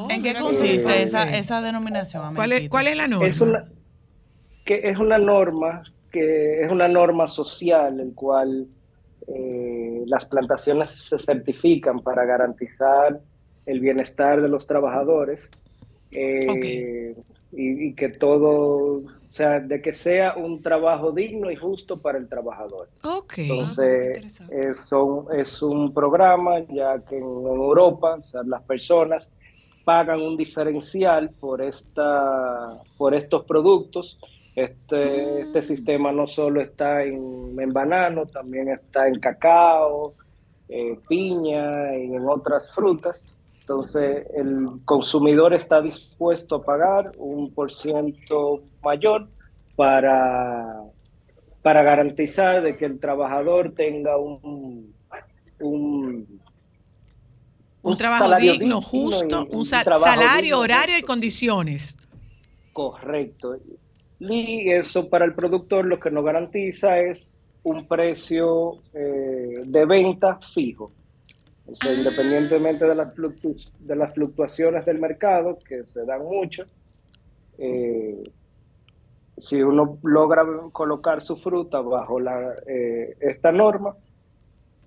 ¿En qué consiste esa, esa denominación? ¿Cuál es, Amériquito? cuál es la norma? Es una, que es una norma que es una norma social el cual eh, las plantaciones se certifican para garantizar el bienestar de los trabajadores eh, y, y que todo, o sea, de que sea un trabajo digno y justo para el trabajador. Ok. Entonces, es, son- es un programa ya que en Europa, o sea, las personas pagan un diferencial por, esta, por estos productos. Este, este sistema no solo está en, en banano, también está en cacao, piña y en otras frutas. Entonces, el consumidor está dispuesto a pagar un por ciento mayor para, para garantizar de que el trabajador tenga un, un, Un trabajo salario digno, justo, un salario, digno, horario y condiciones. Correcto. Y eso para el productor lo que nos garantiza es un precio eh, de venta fijo. O sea, independientemente de las, fluctu- de las fluctuaciones del mercado, que se dan mucho, eh, si uno logra colocar su fruta bajo la, eh, esta norma,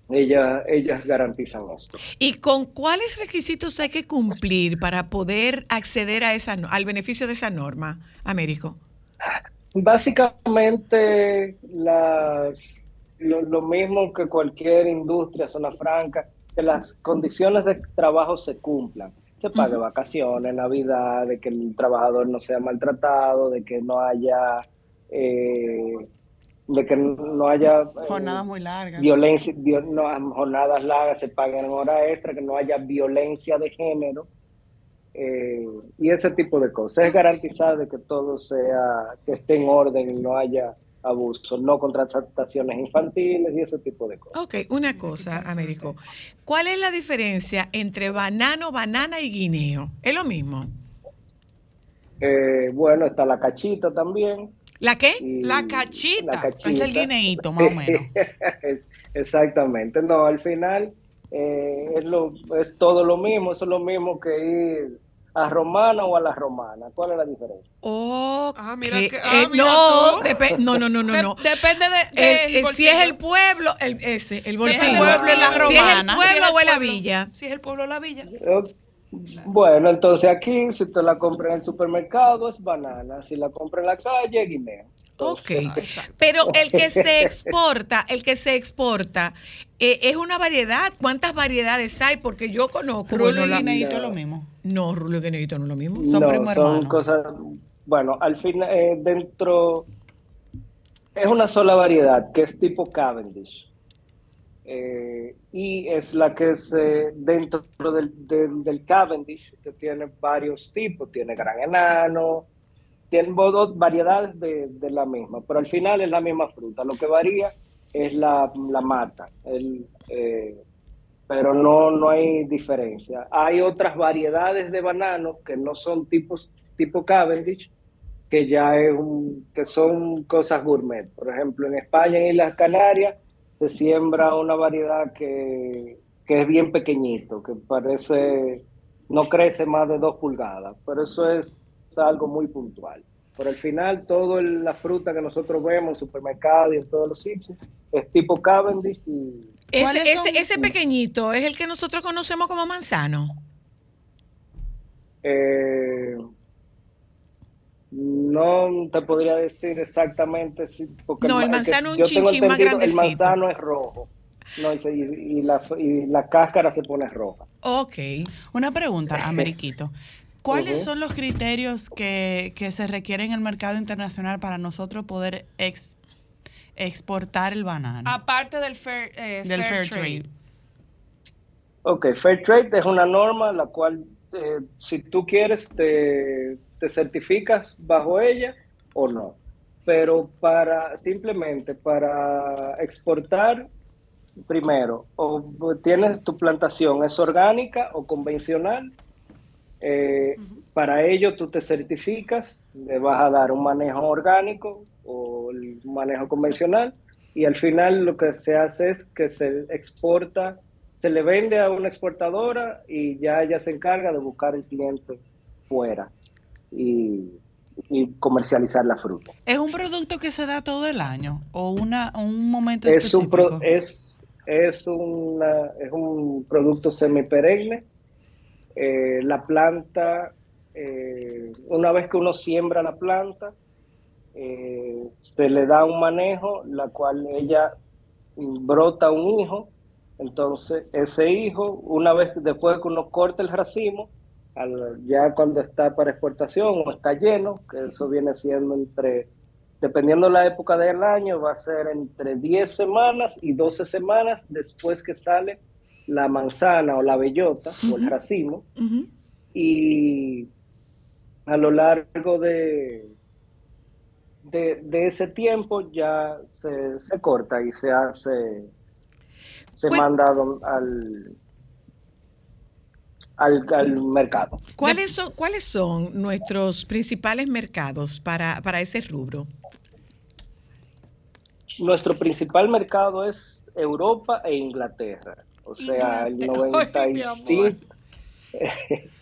ella- ellas garantizan esto. ¿Y con cuáles requisitos hay que cumplir para poder acceder a esa, al beneficio de esa norma, Américo? Básicamente las, lo, lo mismo que cualquier industria, zona franca, que las condiciones de trabajo se cumplan. Se pague vacaciones, Navidad, de que el trabajador no sea maltratado, de que no haya, eh, de que no haya eh, Jornadas muy largas. violencia, vio- no, jornadas largas, se paguen en hora extra, que no haya violencia de género eh, y ese tipo de cosas. Es garantizar de que todo sea, que esté en orden y no haya abuso, no contrataciones infantiles y ese tipo de cosas. Ok, una cosa, Américo. ¿Cuál es la diferencia entre banano, banana y guineo? ¿Es lo mismo? Eh, bueno, está la cachita también. ¿La qué? La cachita. la cachita. Es el guineíto, más o menos. Exactamente. No, al final eh, es, lo, es todo lo mismo, eso es lo mismo que ir a romana o a la romana. ¿Cuál es la diferencia? Oh, Ah, mira que- que- ah, eh, mira no, depe- no, no, no, no, De- no. depende de, El- del el- si bolsillo. es el pueblo, el, ese, el Si es bolsillo. el pueblo, la Si es el romana. pueblo Si es el o es la pueblo. villa. Si es el pueblo o la villa. Eh, Bueno, entonces aquí, si usted la compra en el supermercado, es banana. Si la compra en la calle, es guineo. Ok. Pero el que se exporta, el que se exporta, eh, es una variedad. ¿Cuántas variedades hay? Porque yo conozco. Rulo bueno, y la- lo mismo. No, rulo y guineíto no es lo mismo. Son no, primo son cosas. Bueno, al final, eh, dentro. Es una sola variedad, que es tipo Cavendish. Eh, y es la que se. Dentro del, del, del Cavendish, que tiene varios tipos: tiene gran enano, tiene dos variedades de, de la misma, pero al final es la misma fruta. Lo que varía es la, la mata. El, eh, pero no, no hay diferencia. Hay otras variedades de banano que no son tipos, tipo Cavendish, que ya es un, que son cosas gourmet. Por ejemplo, en España y las Canarias se siembra una variedad que, que es bien pequeñito, que parece, no crece más de dos pulgadas, pero eso es, algo muy puntual. Por el final, toda la fruta que nosotros vemos en supermercados y en todos los sitios es tipo Cavendish y Ese, ese, ese pequeñito es el que nosotros conocemos como manzano. Eh, no te podría decir exactamente si porque No, el manzano un yo tengo chinchín más grandecito. El manzano es rojo. No, y, se- y- y la, y la cáscara se pone roja. Ok. Una pregunta, Ameriquito. ¿Cuáles son los criterios que, que se requieren en el mercado internacional para nosotros poder ex- exportar el banano? Aparte del fair, eh, del fair fair trade. trade. Ok, Fair Trade es una norma la cual eh, si tú quieres te, te certificas bajo ella o no. Pero para simplemente para exportar, primero, o tienes tu plantación, es orgánica o convencional. eh, Para ello tú te certificas, le vas a dar un manejo orgánico o el manejo convencional y al final lo que se hace es que se exporta se le vende a una exportadora y ya ella se encarga de buscar el cliente fuera y, y comercializar la fruta. ¿Es un producto que se da todo el año o una, un momento Es un, específico? pro- es, es, una- es un producto semiperenne. Eh, la planta, eh, una vez que uno siembra la planta, eh, se le da un manejo, la cual ella brota un hijo. Entonces, ese hijo, una vez después que uno corta el racimo, al- ya cuando está para exportación o está lleno, que eso viene siendo entre, dependiendo la época del año, va a ser entre 10 semanas y 12 semanas después que sale la manzana o la bellota o el racimo. Y a lo largo de, de, de ese tiempo ya se, se corta y se hace, se manda al, al, al mercado. ¿Cuáles son, ¿Cuáles son nuestros principales mercados para, para ese rubro? Nuestro principal mercado es Europa e Inglaterra. O sea, el Inglaterra. Ay, mi 95.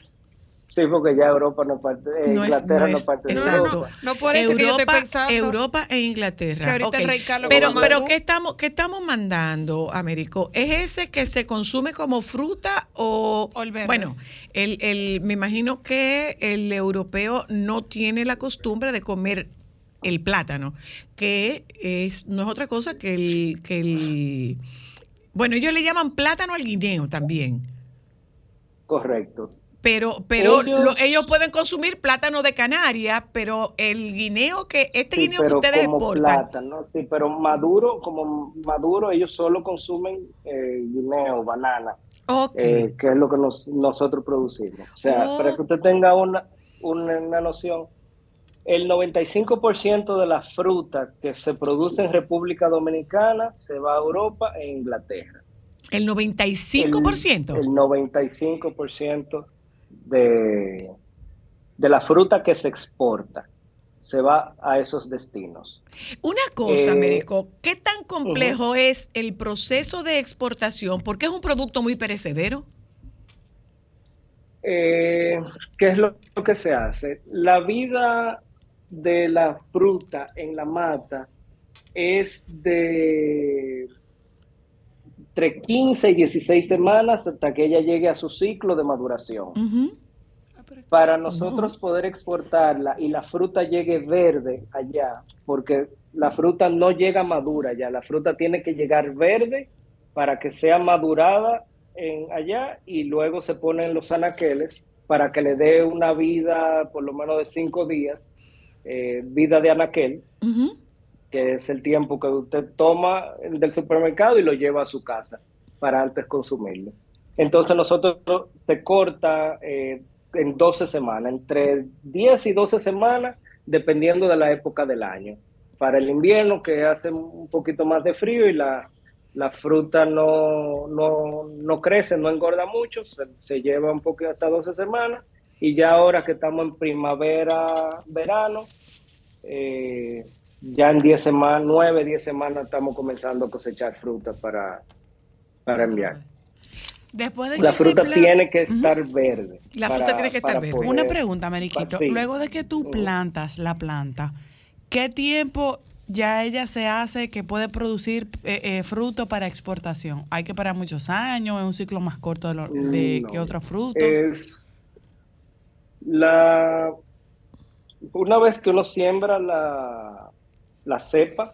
sí, porque ya Europa no parte, eh, No es- Inglaterra no no, es- parte de exacto. Europa. No por eso que yo estoy Europa, pensando. Europa e Inglaterra. Que ahorita el Ok. rey Carlos pero, pero ¿qué estamos, ¿qué estamos mandando, Américo? ¿Es ese que se consume como fruta o, O el verde. bueno, el, el, me imagino que el europeo no tiene la costumbre de comer el plátano, que es no es otra cosa que el, que el bueno, ellos le llaman plátano al guineo también. Correcto. Pero, pero Ellos- lo- ellos pueden consumir plátano de Canarias, pero el guineo que, este Sí, guineo que ustedes como exportan, plátano, sí, pero maduro, como maduro, ellos solo consumen eh, guineo, banana, Ok. eh, que es lo que nos- nosotros producimos. O sea, Oh. para que usted tenga una, una, una noción, el 95% de las frutas que se producen en República Dominicana se va a Europa e Inglaterra. el 95%. El, el 95% de, de la fruta que se exporta se va a esos destinos. Una cosa, Eh, Américo, ¿qué tan complejo es el proceso de exportación? Porque es un producto muy perecedero. Eh, ¿Qué es lo, lo que se hace? La vida de la fruta en la mata es de entre 15 y 16 semanas hasta que ella llegue a su ciclo de maduración. Para nosotros poder exportarla y la fruta llegue verde allá, porque la fruta no llega madura ya, la fruta tiene que llegar verde para que sea madurada en allá y luego se ponen los anaqueles para que le dé una vida por lo menos de cinco días, eh, vida de anaquel, que es el tiempo que usted toma del supermercado y lo lleva a su casa para antes consumirlo. Entonces nosotros se corta eh, en 12 semanas, entre 10 y 12 semanas, dependiendo de la época del año. Para el invierno, que hace un poquito más de frío y la, la fruta no, no, no crece, no engorda mucho, se, se lleva un poquito hasta 12 semanas. Y ya ahora que estamos en primavera, verano, eh, ya en 10 semanas, 9, 10 semanas estamos comenzando a cosechar fruta para, para enviar. Después de La que fruta tiene que estar verde. La fruta tiene que estar verde. poder- Una pregunta, Mariquito. Sí. Luego de que tú plantas la planta, ¿qué tiempo ya ella se hace que puede producir eh, eh, fruto para exportación? ¿Hay que parar muchos años? ¿Es un ciclo más corto de, lo- de No. que otros frutos? Es la una vez que uno siembra la, la cepa,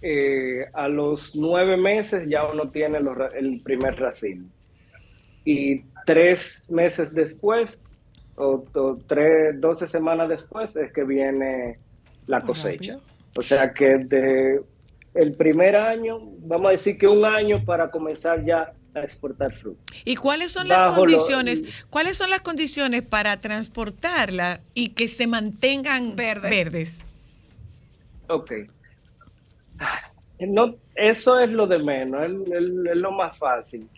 eh, a los nueve meses ya uno tiene los el primer racimo. Y tres meses después, o, o tres, 12 semanas después, es que viene la cosecha. O sea que de el primer año, vamos a decir que un año para comenzar ya a exportar fruta. ¿Y cuáles son las Bajo lo- condiciones? ¿Cuáles son las condiciones para transportarla y que se mantengan verdes? Ok. No, eso es lo de menos, es, lo más fácil.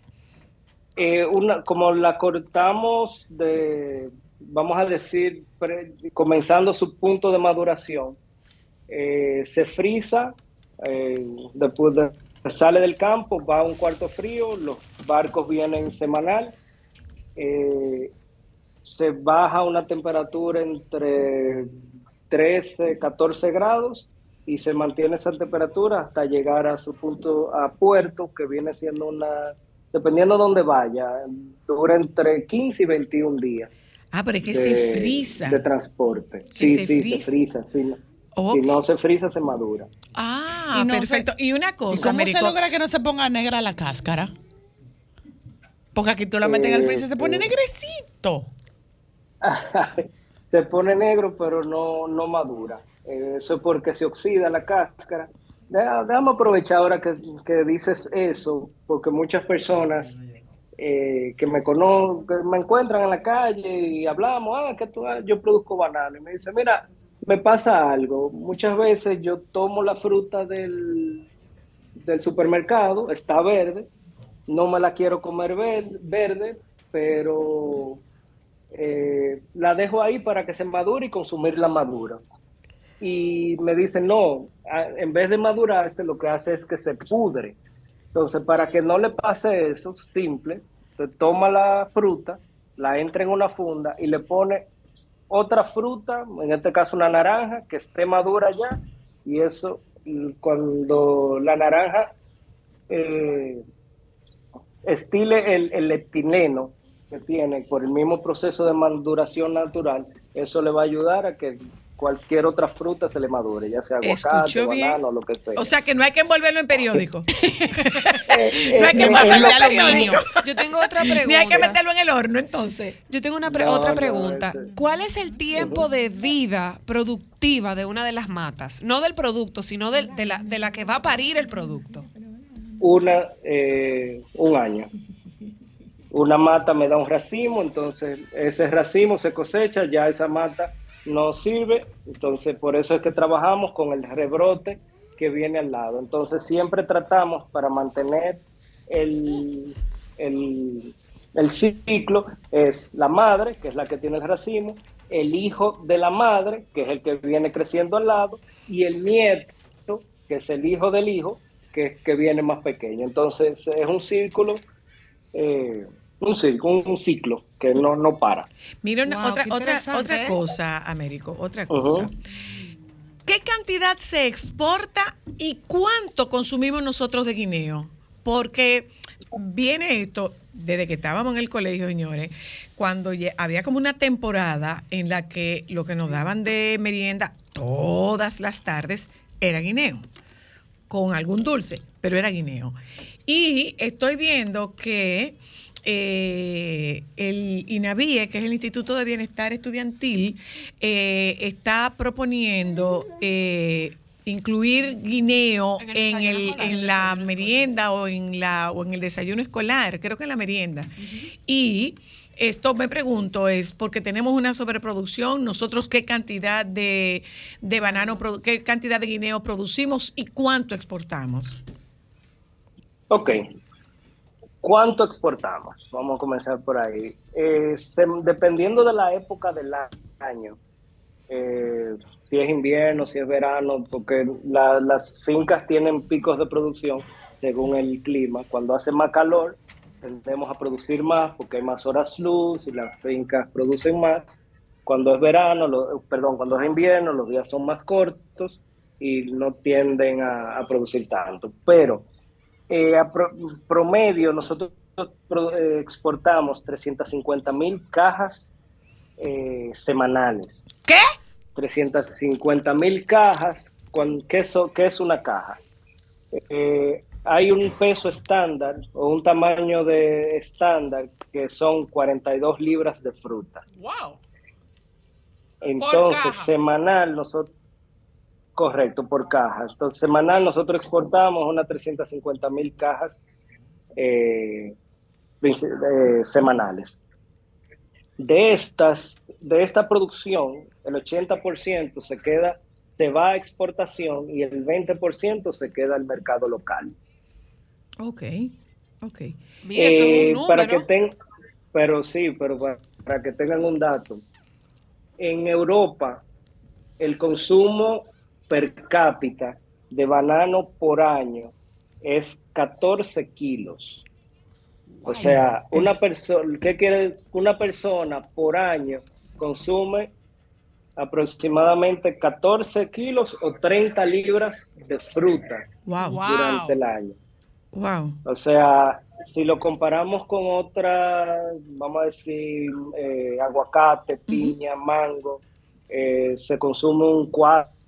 Eh, una, como la cortamos de, vamos a decir, comenzando su punto de maduración, eh, se frisa, eh, después de- sale del campo, va a un cuarto frío, los barcos vienen semanal, se baja una temperatura entre 13, 14 grados y se mantiene esa temperatura hasta llegar a su punto a puerto, que viene siendo una, dependiendo de dónde vaya, dura entre 15 y 21 días. Ah, pero es que de, se frisa. De transporte. Sí, se sí, frisa. se frisa. sí. Si Ok. no se frisa, se madura. Ah, Y no se- perfecto. y una ¿Y cosa, cómo Américo, se logra que no se ponga negra la cáscara? Porque aquí tú la metes en el freezer y se pone Eh, negrecito. se pone negro, pero no, no madura. Eh, eso es porque se oxida la cáscara. Déjame aprovechar ahora que, que dices eso, porque muchas personas eh, que me conocen, que me encuentran en la calle y hablamos, ah, que tú, ah, yo produzco banano. Y me dicen, mira, me pasa algo. Muchas veces yo tomo la fruta del, del supermercado, está verde, no me la quiero comer ver- verde, pero eh, la dejo ahí para que se madure y consumir la madura. Y me dicen, no, en vez de madurarse, lo que hace es que se pudre. Entonces, para que no le pase eso, simple, se toma la fruta, la entra en una funda y le pone otra fruta, en este caso una naranja, que esté madura ya, y eso, cuando la naranja eh, estile el, el leptineno que tiene por el mismo proceso de maduración natural, eso le va a ayudar a que cualquier otra fruta se le madure, ya sea aguacate, banano, lo que sea. O sea que no hay que envolverlo en periódico. Eh, no hay que eh, envolverlo eh, en periódico. Yo tengo otra pregunta. Ni hay que meterlo en el horno, entonces. Yo tengo una pre- No, otra no, pregunta. ese- ¿Cuál es el tiempo de vida productiva de una de las matas? No del producto, sino del- de, la, de la que va a parir el producto. una, eh, un año. Una mata me da un racimo, entonces ese racimo se cosecha, ya esa mata no sirve, entonces por eso es que trabajamos con el rebrote que viene al lado. Entonces siempre tratamos para mantener el, el, el ciclo, es la madre, que es la que tiene el racimo, el hijo de la madre, que es el que viene creciendo al lado, y el nieto, que es el hijo del hijo, que, que viene más pequeño. Entonces es un círculo, eh, un círculo, un, ciclo que no, no para. Mira, una- Wow, otra, otra, otra ¿eh? cosa, Américo, otra cosa. ¿Qué cantidad se exporta y cuánto consumimos nosotros de guineo? Porque viene esto desde que estábamos en el colegio, señores, cuando había como una temporada en la que lo que nos daban de merienda todas las tardes era guineo, con algún dulce, pero era guineo. Y estoy viendo que eh, el INAVIE, que es el Instituto de Bienestar Estudiantil, eh, está proponiendo eh, incluir guineo En el en, desayuno el, escolar. en la merienda o en, la, o en el desayuno escolar, creo que en la merienda. Y esto me pregunto es porque tenemos una sobreproducción, nosotros qué cantidad de, de banano, qué cantidad de guineo producimos y cuánto exportamos. Ok. ¿Cuánto exportamos? Vamos a comenzar por ahí. Este, dependiendo de la época del año, eh, si es invierno, si es verano, porque la- las fincas tienen picos de producción según el clima. Cuando hace más calor, tendemos a producir más porque hay más horas luz y las fincas producen más. Cuando es verano, lo- perdón, cuando es invierno, los días son más cortos y no tienden a, a producir tanto. Pero eh, a pro- promedio, nosotros eh, exportamos 350 mil cajas eh, semanales. ¿Qué? 350 mil cajas. Con, ¿qué, so- qué es una caja? Eh, hay un peso estándar o un tamaño de estándar que son 42 libras de fruta. ¡Wow! Entonces, semanal, nosotros, correcto, por caja. Entonces, semanal nosotros exportamos unas 350 mil cajas eh, eh, semanales. De estas, de esta producción, el 80% se queda, se va a exportación y el 20% se queda al mercado local. Ok, ok. Mira, eso es Eh, para que ten- pero sí, pero para, para que tengan un dato. En Europa, el consumo per cápita de banano por año es 14 kilos. O sea, una persona, ¿qué quiere? Una persona por año consume aproximadamente 14 kilos o 30 libras de fruta Wow, Wow. durante el año. wow. O sea, si lo comparamos con otras, vamos a decir, eh, aguacate, piña, mango, eh, se consume un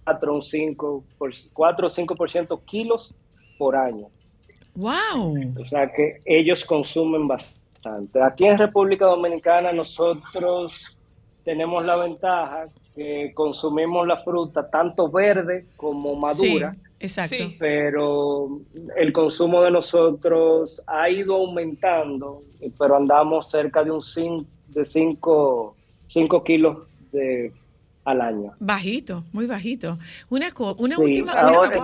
4, un 5, por, 4 o 5% kilos por año. Wow. O sea que ellos consumen bastante. Aquí en República Dominicana nosotros tenemos la ventaja que consumimos la fruta tanto verde como madura Sí, exacto. Pero el consumo de nosotros ha ido aumentando, pero andamos cerca de un 5 de cinco, cinco kilos de, al año. Bajito, muy bajito. Una, una Sí, última, ahora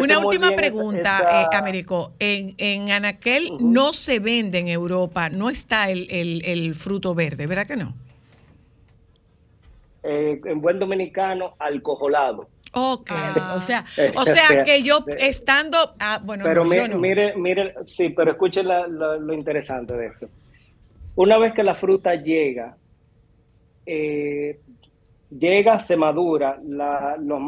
una, última esa- pregunta, esa- eh, Américo. En, en Anaquel no se vende en Europa, no está el, el- el fruto verde, ¿verdad que no? Eh, en buen dominicano, alcoholado. Ok, Ah. o sea, Eh, o sea que yo de- estando, ah, bueno, Pero no, mi- yo no. mire, mire, sí, pero la- la- lo interesante de esto. Una vez que la fruta llega, eh, llega, se madura, la, los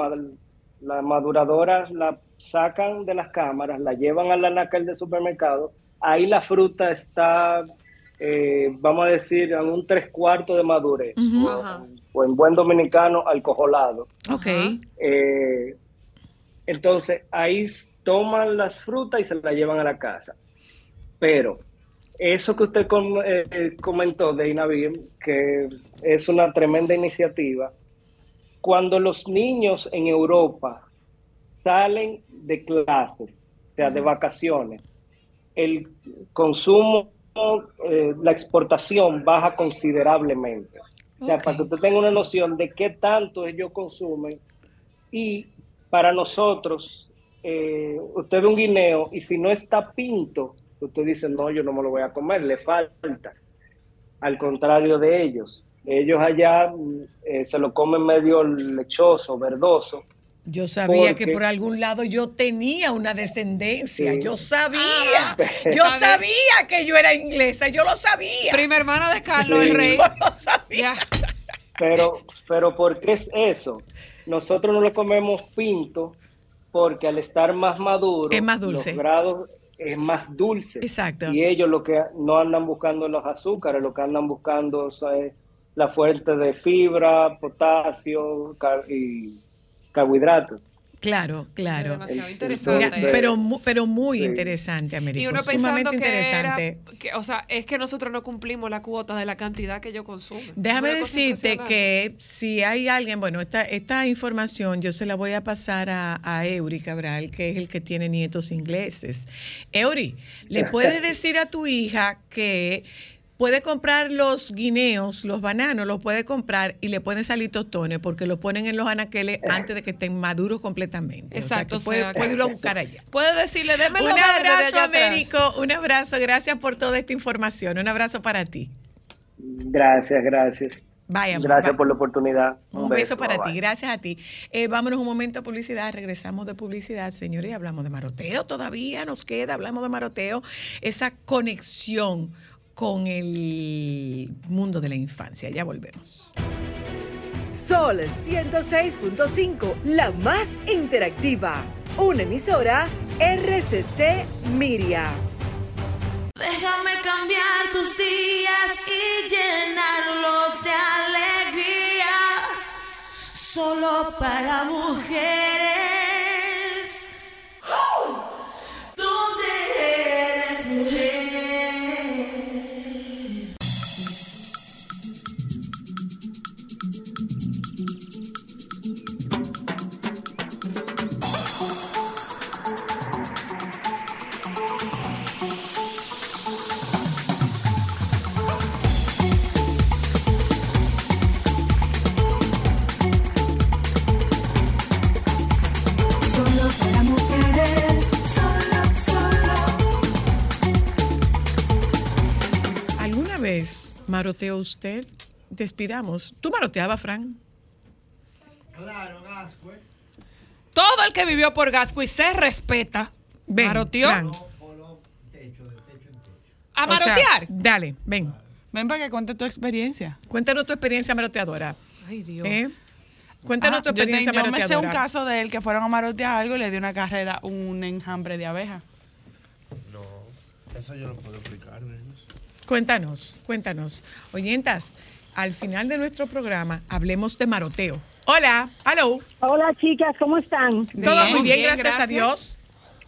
las maduradoras la sacan de las cámaras, la llevan al anaquel de supermercado, ahí la fruta está, eh, vamos a decir, en un tres cuartos de madurez, Ujú. o, o en buen dominicano, alcoholado. Ok, Eh, entonces ahí toman las frutas y se las llevan a la casa. Pero eso que usted com- eh, comentó de Inavir, que es una tremenda iniciativa, cuando los niños en Europa salen de clases, o sea, de vacaciones, el consumo, eh, la exportación baja considerablemente. O sea, para que usted tenga una noción de qué tanto ellos consumen. Y para nosotros, eh, usted ve un guineo y si no está pinto, usted dice, no, yo no me lo voy a comer, le falta. Al contrario de ellos. Ellos allá mm, eh, se lo comen medio lechoso, verdoso. yo sabía que por algún lado yo tenía una descendencia, Sí. yo sabía, Ah, yo sabía que yo era inglesa, yo lo sabía. Prima hermana de Carlos, Sí. el rey. Yo lo sabía. Ya. Pero, pero ¿por qué es eso? Nosotros no le comemos pinto porque al estar más maduro, Es más dulce. los grados es más dulce. Exacto. Y ellos lo que no andan buscando los azúcares, lo que andan buscando o sea, es la fuente de fibra, potasio car- y carbohidratos. Claro, claro. Demasiado El- interesante. entonces- pero, mu- pero muy Sí. interesante, Américo. Y uno sumamente que, interesante. era, que, o sea, es que nosotros no cumplimos la cuota de la cantidad que ellos consumen. Déjame Una decirte que si hay alguien, bueno, esta, esta información yo se la voy a pasar a, a Eury Cabral, que es el que tiene nietos ingleses. Eury, ¿le puedes decir a tu hija que puede comprar los guineos, los bananos, los puede comprar y le pueden salir tostones porque los ponen en los anaqueles antes de que estén maduros completamente? Exacto, O sea, que puede, o sea, puede irlo a buscar allá. Puede decirle, déme Un abrazo, Américo, un abrazo, gracias por toda esta información, un abrazo para ti. Gracias, gracias. Vaya, Gracias va- por la oportunidad. Un, beso, para ti, gracias a ti. Eh, vámonos un momento a publicidad, regresamos de publicidad, señores, hablamos de maroteo, todavía nos queda, hablamos de maroteo, esa conexión con el mundo de la infancia. Ya volvemos. Sol 106.5, la más interactiva. Una emisora RCC Miria. Déjame cambiar tus días y llenarlos de alegría. Solo para mujeres. Maroteó usted? Despidamos. ¿Tú maroteabas, Fran? Todo el que vivió por Gascue se respeta. Ven, ¿Maroteó? Fran. ¿A O sea, marotear? dale, ven. Ven para que cuente tu experiencia. Cuéntanos tu experiencia maroteadora. Ay, Dios. ¿Eh? Cuéntanos Ah, tu yo, te- experiencia yo me sé un caso de él que fueron a marotear algo y le dio una carrera, un enjambre de abeja. No, eso yo no puedo explicar. ¿no? Cuéntanos, cuéntanos. Oyentas, al final de nuestro programa hablemos de maroteo. Hola, hello. Hola chicas, ¿cómo están? Todo muy bien, bien, gracias, a. Dios.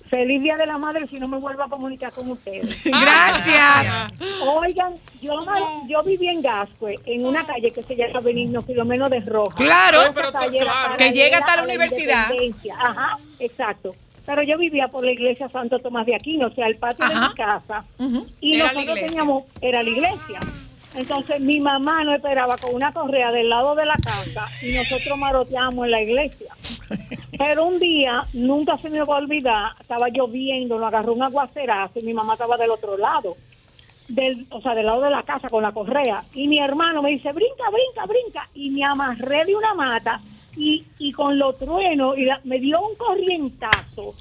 Feliz Día de la Madre si no me vuelvo a comunicar con ustedes. Gracias. Oigan, yo, yo viví en Gascue, en una calle que se llama Benigno Filomeno de Roja. Claro, Esa pero claro. Que llega hasta la paralela a universidad. Ajá, exacto. Pero yo vivía por la iglesia Santo Tomás de Aquino, o sea, el patio de mi casa. Y Era nosotros teníamos, era la iglesia. Entonces mi mamá nos esperaba con una correa del lado de la casa y nosotros maroteamos en la iglesia. Pero un día, nunca se me va a olvidar, estaba lloviendo, nos agarró un aguacerazo y mi mamá estaba del otro lado, del, o sea, del lado de la casa con la correa. Y mi hermano me dice, brinca, brinca, brinca. Y me amarré de una mata y, y con los truenos y la- me dio un corrientazo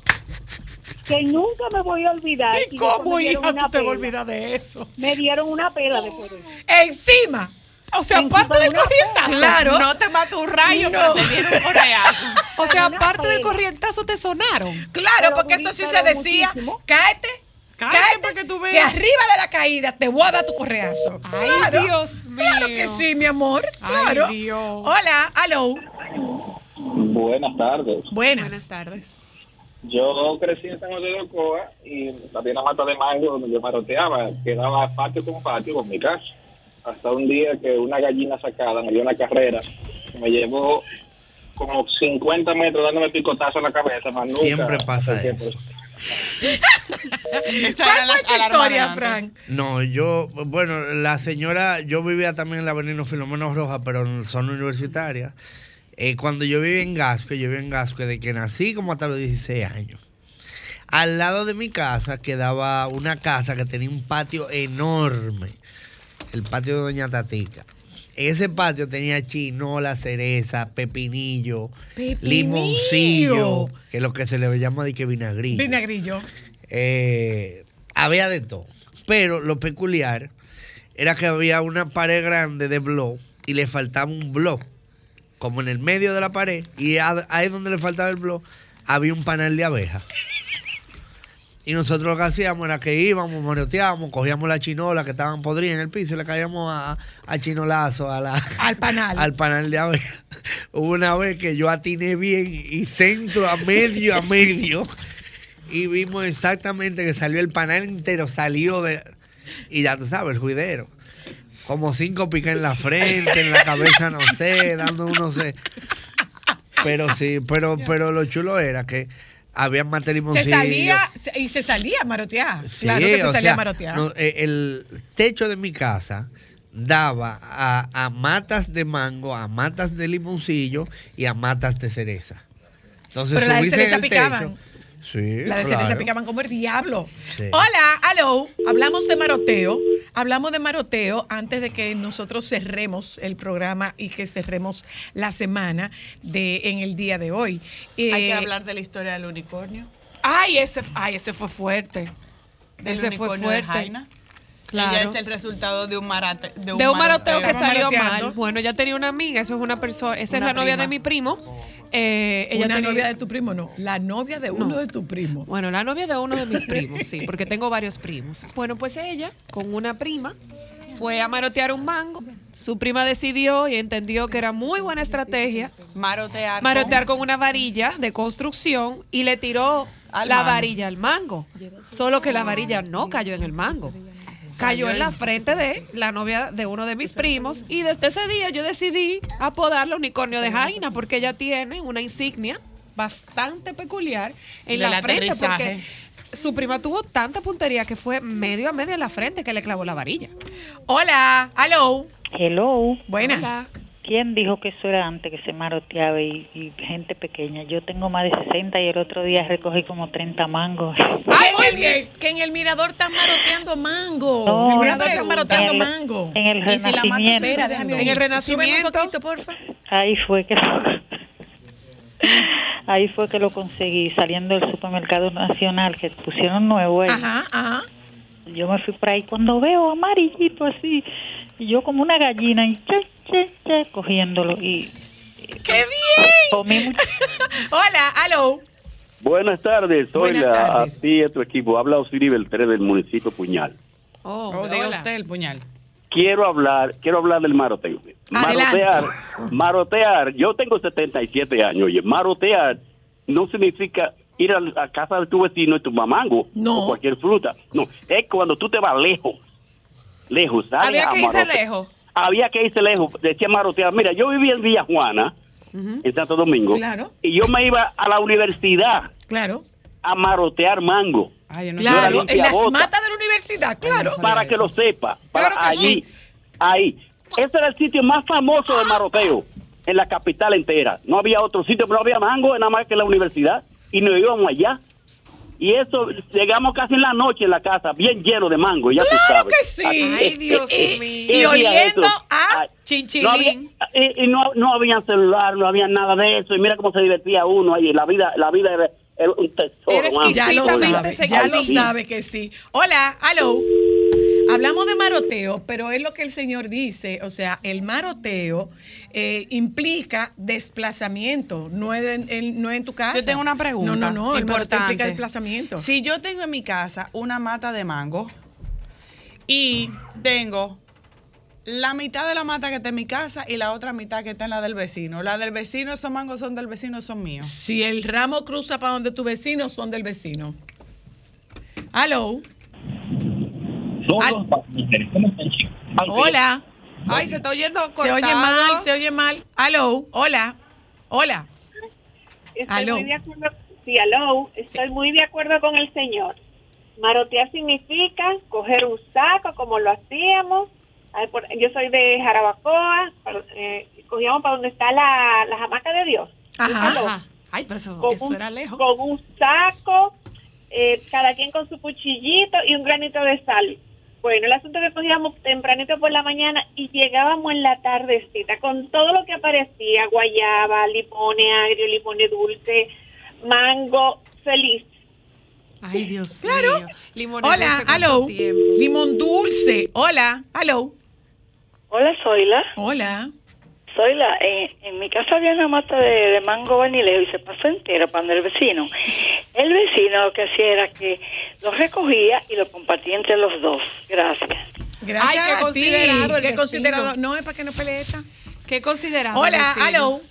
que nunca me voy a olvidar. ¿Y cómo, hija, tú te pela. olvidas de eso? Me dieron una pela después de eso. Encima. O sea, aparte de del corrientazo. Claro. No te mató un rayo, No. pero te dieron un correazo. O sea, aparte del corrientazo te sonaron. Claro, Pero porque eso sí se decía, muchísimo. cáete, Cállate para que tú que veas. arriba de la caída te voy a dar tu correazo. Ay, claro, Dios mío. Claro que sí, mi amor, Ay, claro. Dios. Hola, aló. Buenas tardes. Buenas. Buenas tardes. Yo crecí en San José de Ocoa y había una mata de mango donde yo maroteaba. Quedaba patio con patio con mi casa. Hasta un día que una gallina sacada me dio una carrera. Me llevó como 50 metros dándome picotazo en la cabeza. Más nunca Siempre pasa eso. ¿Cuál era la fue tu de historia, antes. Frank? No, yo, bueno, la señora, yo vivía también en la avenida Filomeno Roja, pero en zona universitaria. Eh, cuando yo vivía en Gasco, yo vivía en Gasco desde que nací como hasta los 16 años. Al lado de mi casa quedaba una casa que tenía un patio enorme, el patio de Doña Tatica. En ese patio tenía chinola, cereza, pepinillo, Pepinillo. limoncillo, que es lo que se le llama de que vinagrillo. Vinagrillo. Eh, había de todo. Pero lo peculiar era que había una pared grande de blog y le faltaba un blog, como en el medio de la pared, y ahí donde le faltaba el blog había un panel de abejas. Y nosotros lo que hacíamos era que íbamos, moreteábamos, cogíamos la chinola que estaban podridas en el piso y le caíamos a, a chinolazo a la, Al panal. al panal de abejas. Hubo una vez que yo atiné bien y centro a medio a medio y vimos exactamente que salió el panal entero, salió de... Y ya tú sabes, el juidero. Como cinco picas en la frente, en la cabeza, no sé, dando uno sé. Pero sí, pero, pero lo chulo era que había más Se limoncillo. salía, y se salía a marotear. Sí, claro que se salía sea, a marotear. no, eh, el techo de mi casa daba a, a matas de mango, a matas de limoncillo y a matas de cereza. Entonces, Pero las picaban. Sí, La de claro. picaban como el diablo. Sí. Hola, aló. Hablamos de maroteo. Hablamos de maroteo antes de que nosotros cerremos el programa y que cerremos la semana de en el día de hoy. Hay que Eh, hablar de la historia del unicornio. Ay, ese, ay, ese fue fuerte. Ese fue unicornio de fuerte. Jaina. Claro. Ella es el resultado de un, marate, de un, de un maroteo que salió mal. Bueno, ya tenía una amiga, eso es una persona, esa Una es la novia de mi primo. Eh, ella una tenía- novia de tu primo, no. La novia de uno No. de tu primo. Bueno, la novia de uno de mis primos, sí, porque tengo varios primos. Bueno, pues ella, con una prima, fue a marotear un mango. Su prima decidió y entendió que era muy buena estrategia Marotear. marotear con una varilla de construcción y le tiró la mango. varilla al mango. Solo que la varilla no cayó en el mango. Cayó en la frente de la novia de uno de mis primos y desde ese día yo decidí apodarla unicornio de Jaina porque ella tiene una insignia bastante peculiar en Del la frente aterrizaje. porque su prima tuvo tanta puntería que fue medio a medio en la frente que le clavó la varilla. Hola, aló. Hello. Buenas. Hola. ¿Quién dijo que eso era antes que se maroteaba y, y gente pequeña? Yo tengo más de 60 y el otro día recogí como 30 mangos. Ay, muy bien. Que en el mirador están maroteando mango. No, en el mirador están maroteando En el- mango. en el Y si la Renacimiento. En el Renacimiento. Un poquito, porfa. Ahí fue que ahí fue que lo conseguí saliendo del supermercado nacional que pusieron nuevo ahí. Ajá, ajá. Yo me fui por ahí cuando veo amarillito así y yo como una gallina y che che che cogiéndolo y ¡Qué bien! comí. Hola, aló. Buenas tardes, soy Buenas la, a tardes. ti y a tu equipo. Habla Osiris Beltré del municipio Puñal. Oh, Oh, diga hola. usted el puñal. Quiero hablar, quiero hablar del maroteo. Marotear, marotear, yo tengo 77 años, oye, marotear no significa ir a la casa de tu vecino y tu mamango No. o cualquier fruta. No, es cuando tú te vas lejos, lejos. Había que irse lejos. Había que irse lejos, decía marotear. Mira, yo vivía en Villa Juana, en Santo Domingo, Claro. y yo me iba a la universidad Claro, a marotear mango. Ay, yo no claro. En las bota. matas de la universidad, claro. para que lo sepa. Para Claro que allí, sí. ahí. Ese era el sitio más famoso de maroteo en la capital entera. No había otro sitio, no había mango, nada más que la universidad. Y nos íbamos allá. Y eso, llegamos casi en la noche en la casa, bien lleno de mango, ya tú Claro sabes. que sí. Ay, Dios ¿Qué mío. día Y oliendo eso? a Ay, chinchilín. No había, y, y no, no había celular, no había nada de eso. Y mira cómo se divertía uno ahí. La vida, la vida era, era un tesoro. Eres. Ya lo sabe, ya lo sabe que sí. Hola, hello. Hablamos de maroteo, pero es lo que el señor dice, o sea, el maroteo eh, implica desplazamiento, no es en, en- no es en tu casa. Yo tengo una pregunta. No, no, no, el importante. implica desplazamiento. Si yo tengo en mi casa una mata de mango y tengo la mitad de la mata que está en mi casa y la otra mitad que está en la del vecino. La del vecino, esos mangos son del vecino, son míos. Si el ramo cruza para donde tu vecino, son del vecino. Hello. Hola. Ay, se está oyendo Se oye mal, se oye mal. Hello. Hola. Hola. Estoy Aló. muy de acuerdo, sí, aló, estoy muy de acuerdo con el señor. Marotear significa coger un saco como lo hacíamos. Ay, por- Yo soy de Jarabacoa, eh, cogíamos para donde está la, la hamaca de Dios. Ajá. Aló. Ajá. Ay, pero eso, Con eso un- era lejos. Con un saco, eh, cada quien con su cuchillito y un granito de sal. Bueno, el asunto es que cogíamos tempranito por la mañana y llegábamos en la tardecita con todo lo que aparecía, guayaba, limones agrio, limones dulce, mango, feliz. Ay, Dios Claro. mío. Hola, dulce, ¿cuánto hello. tiempo? Limón dulce. Hola, hello. Hola, Zoila. Hola. Zoila, en, en mi casa había una mata de, de mango vanileo y se pasó entera para el vecino. El vecino lo que hacía era que lo recogía y lo compartía entre los dos. Gracias. Gracias Ay, qué a ti. considerado el Qué considerado. No es para que no pelee esta. Qué considerado. Hola, hello.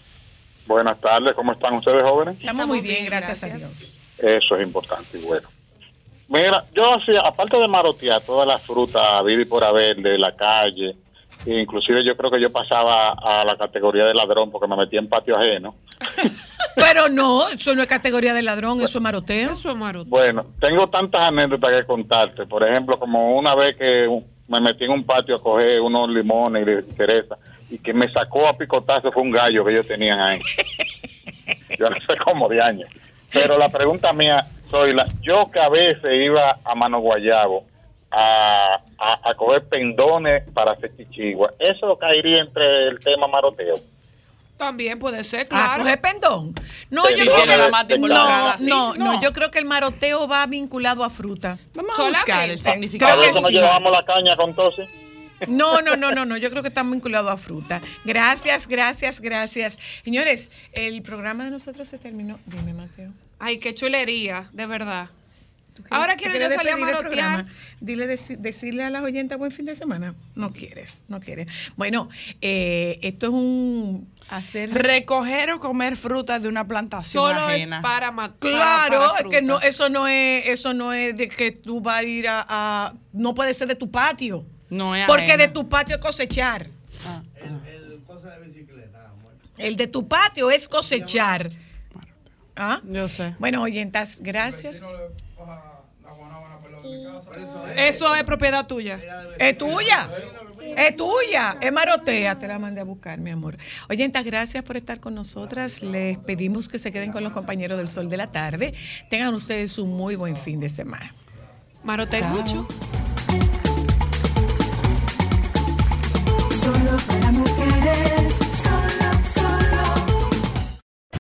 Buenas tardes, ¿cómo están ustedes jóvenes? Estamos muy bien, gracias, a Dios. Eso es importante y bueno. Mira, yo hacía, aparte de marotear todas las frutas, vida y por haber de la calle, inclusive yo creo que yo pasaba a la categoría de ladrón porque me metía en patio ajeno. Pero no, eso no es categoría de ladrón, eso es maroteo. Eso es maroteo. Bueno, tengo tantas anécdotas que contarte. Por ejemplo, como una vez que me metí en un patio a coger unos limones y de cereza y que me sacó a picotazo fue un gallo que ellos tenían ahí. Yo no sé cómo de años. Pero la pregunta mía, soy la, yo que a veces iba a Mano Guayabo a, a, a coger pendones para hacer chichigua, ¿eso caería entre el tema maroteo? También puede ser, Ah, claro. coger pendón. No, yo creo que la involucrada, no, sí, no, no, no. yo creo que el maroteo va vinculado a fruta. Vamos a buscar el significado. A Creo que veces nos sí. llevábamos la caña con tose. No, no, no, no, no. Yo creo que están vinculados a fruta. Gracias, gracias, gracias. Señores, el programa de nosotros se terminó. Dime, Mateo. Ay, qué chulería, de verdad. Ahora ¿Tú quiero yo salir a el programa? Dile, deci- decirle a las oyentes buen fin de semana. No quieres, no quieres. Bueno, eh, esto es un hacer Recoger o comer frutas de una plantación Solo es ajena. para matar. Claro, es que no, eso no es, eso no es de que tú vas a ir a, a- no puede ser de tu patio. No es Porque ajena. de tu patio es cosechar. El de tu patio es cosechar. ¿Ah? Yo sé. Bueno, oyentas, gracias. Eso es propiedad tuya. Es tuya. Es tuya. Es marotea. Te la mandé a buscar, mi amor. Oyentas, gracias por estar con nosotras. Les pedimos que se queden con los compañeros del sol de la tarde. Tengan ustedes un muy buen fin de semana. Marotea mucho. Solo para mujeres.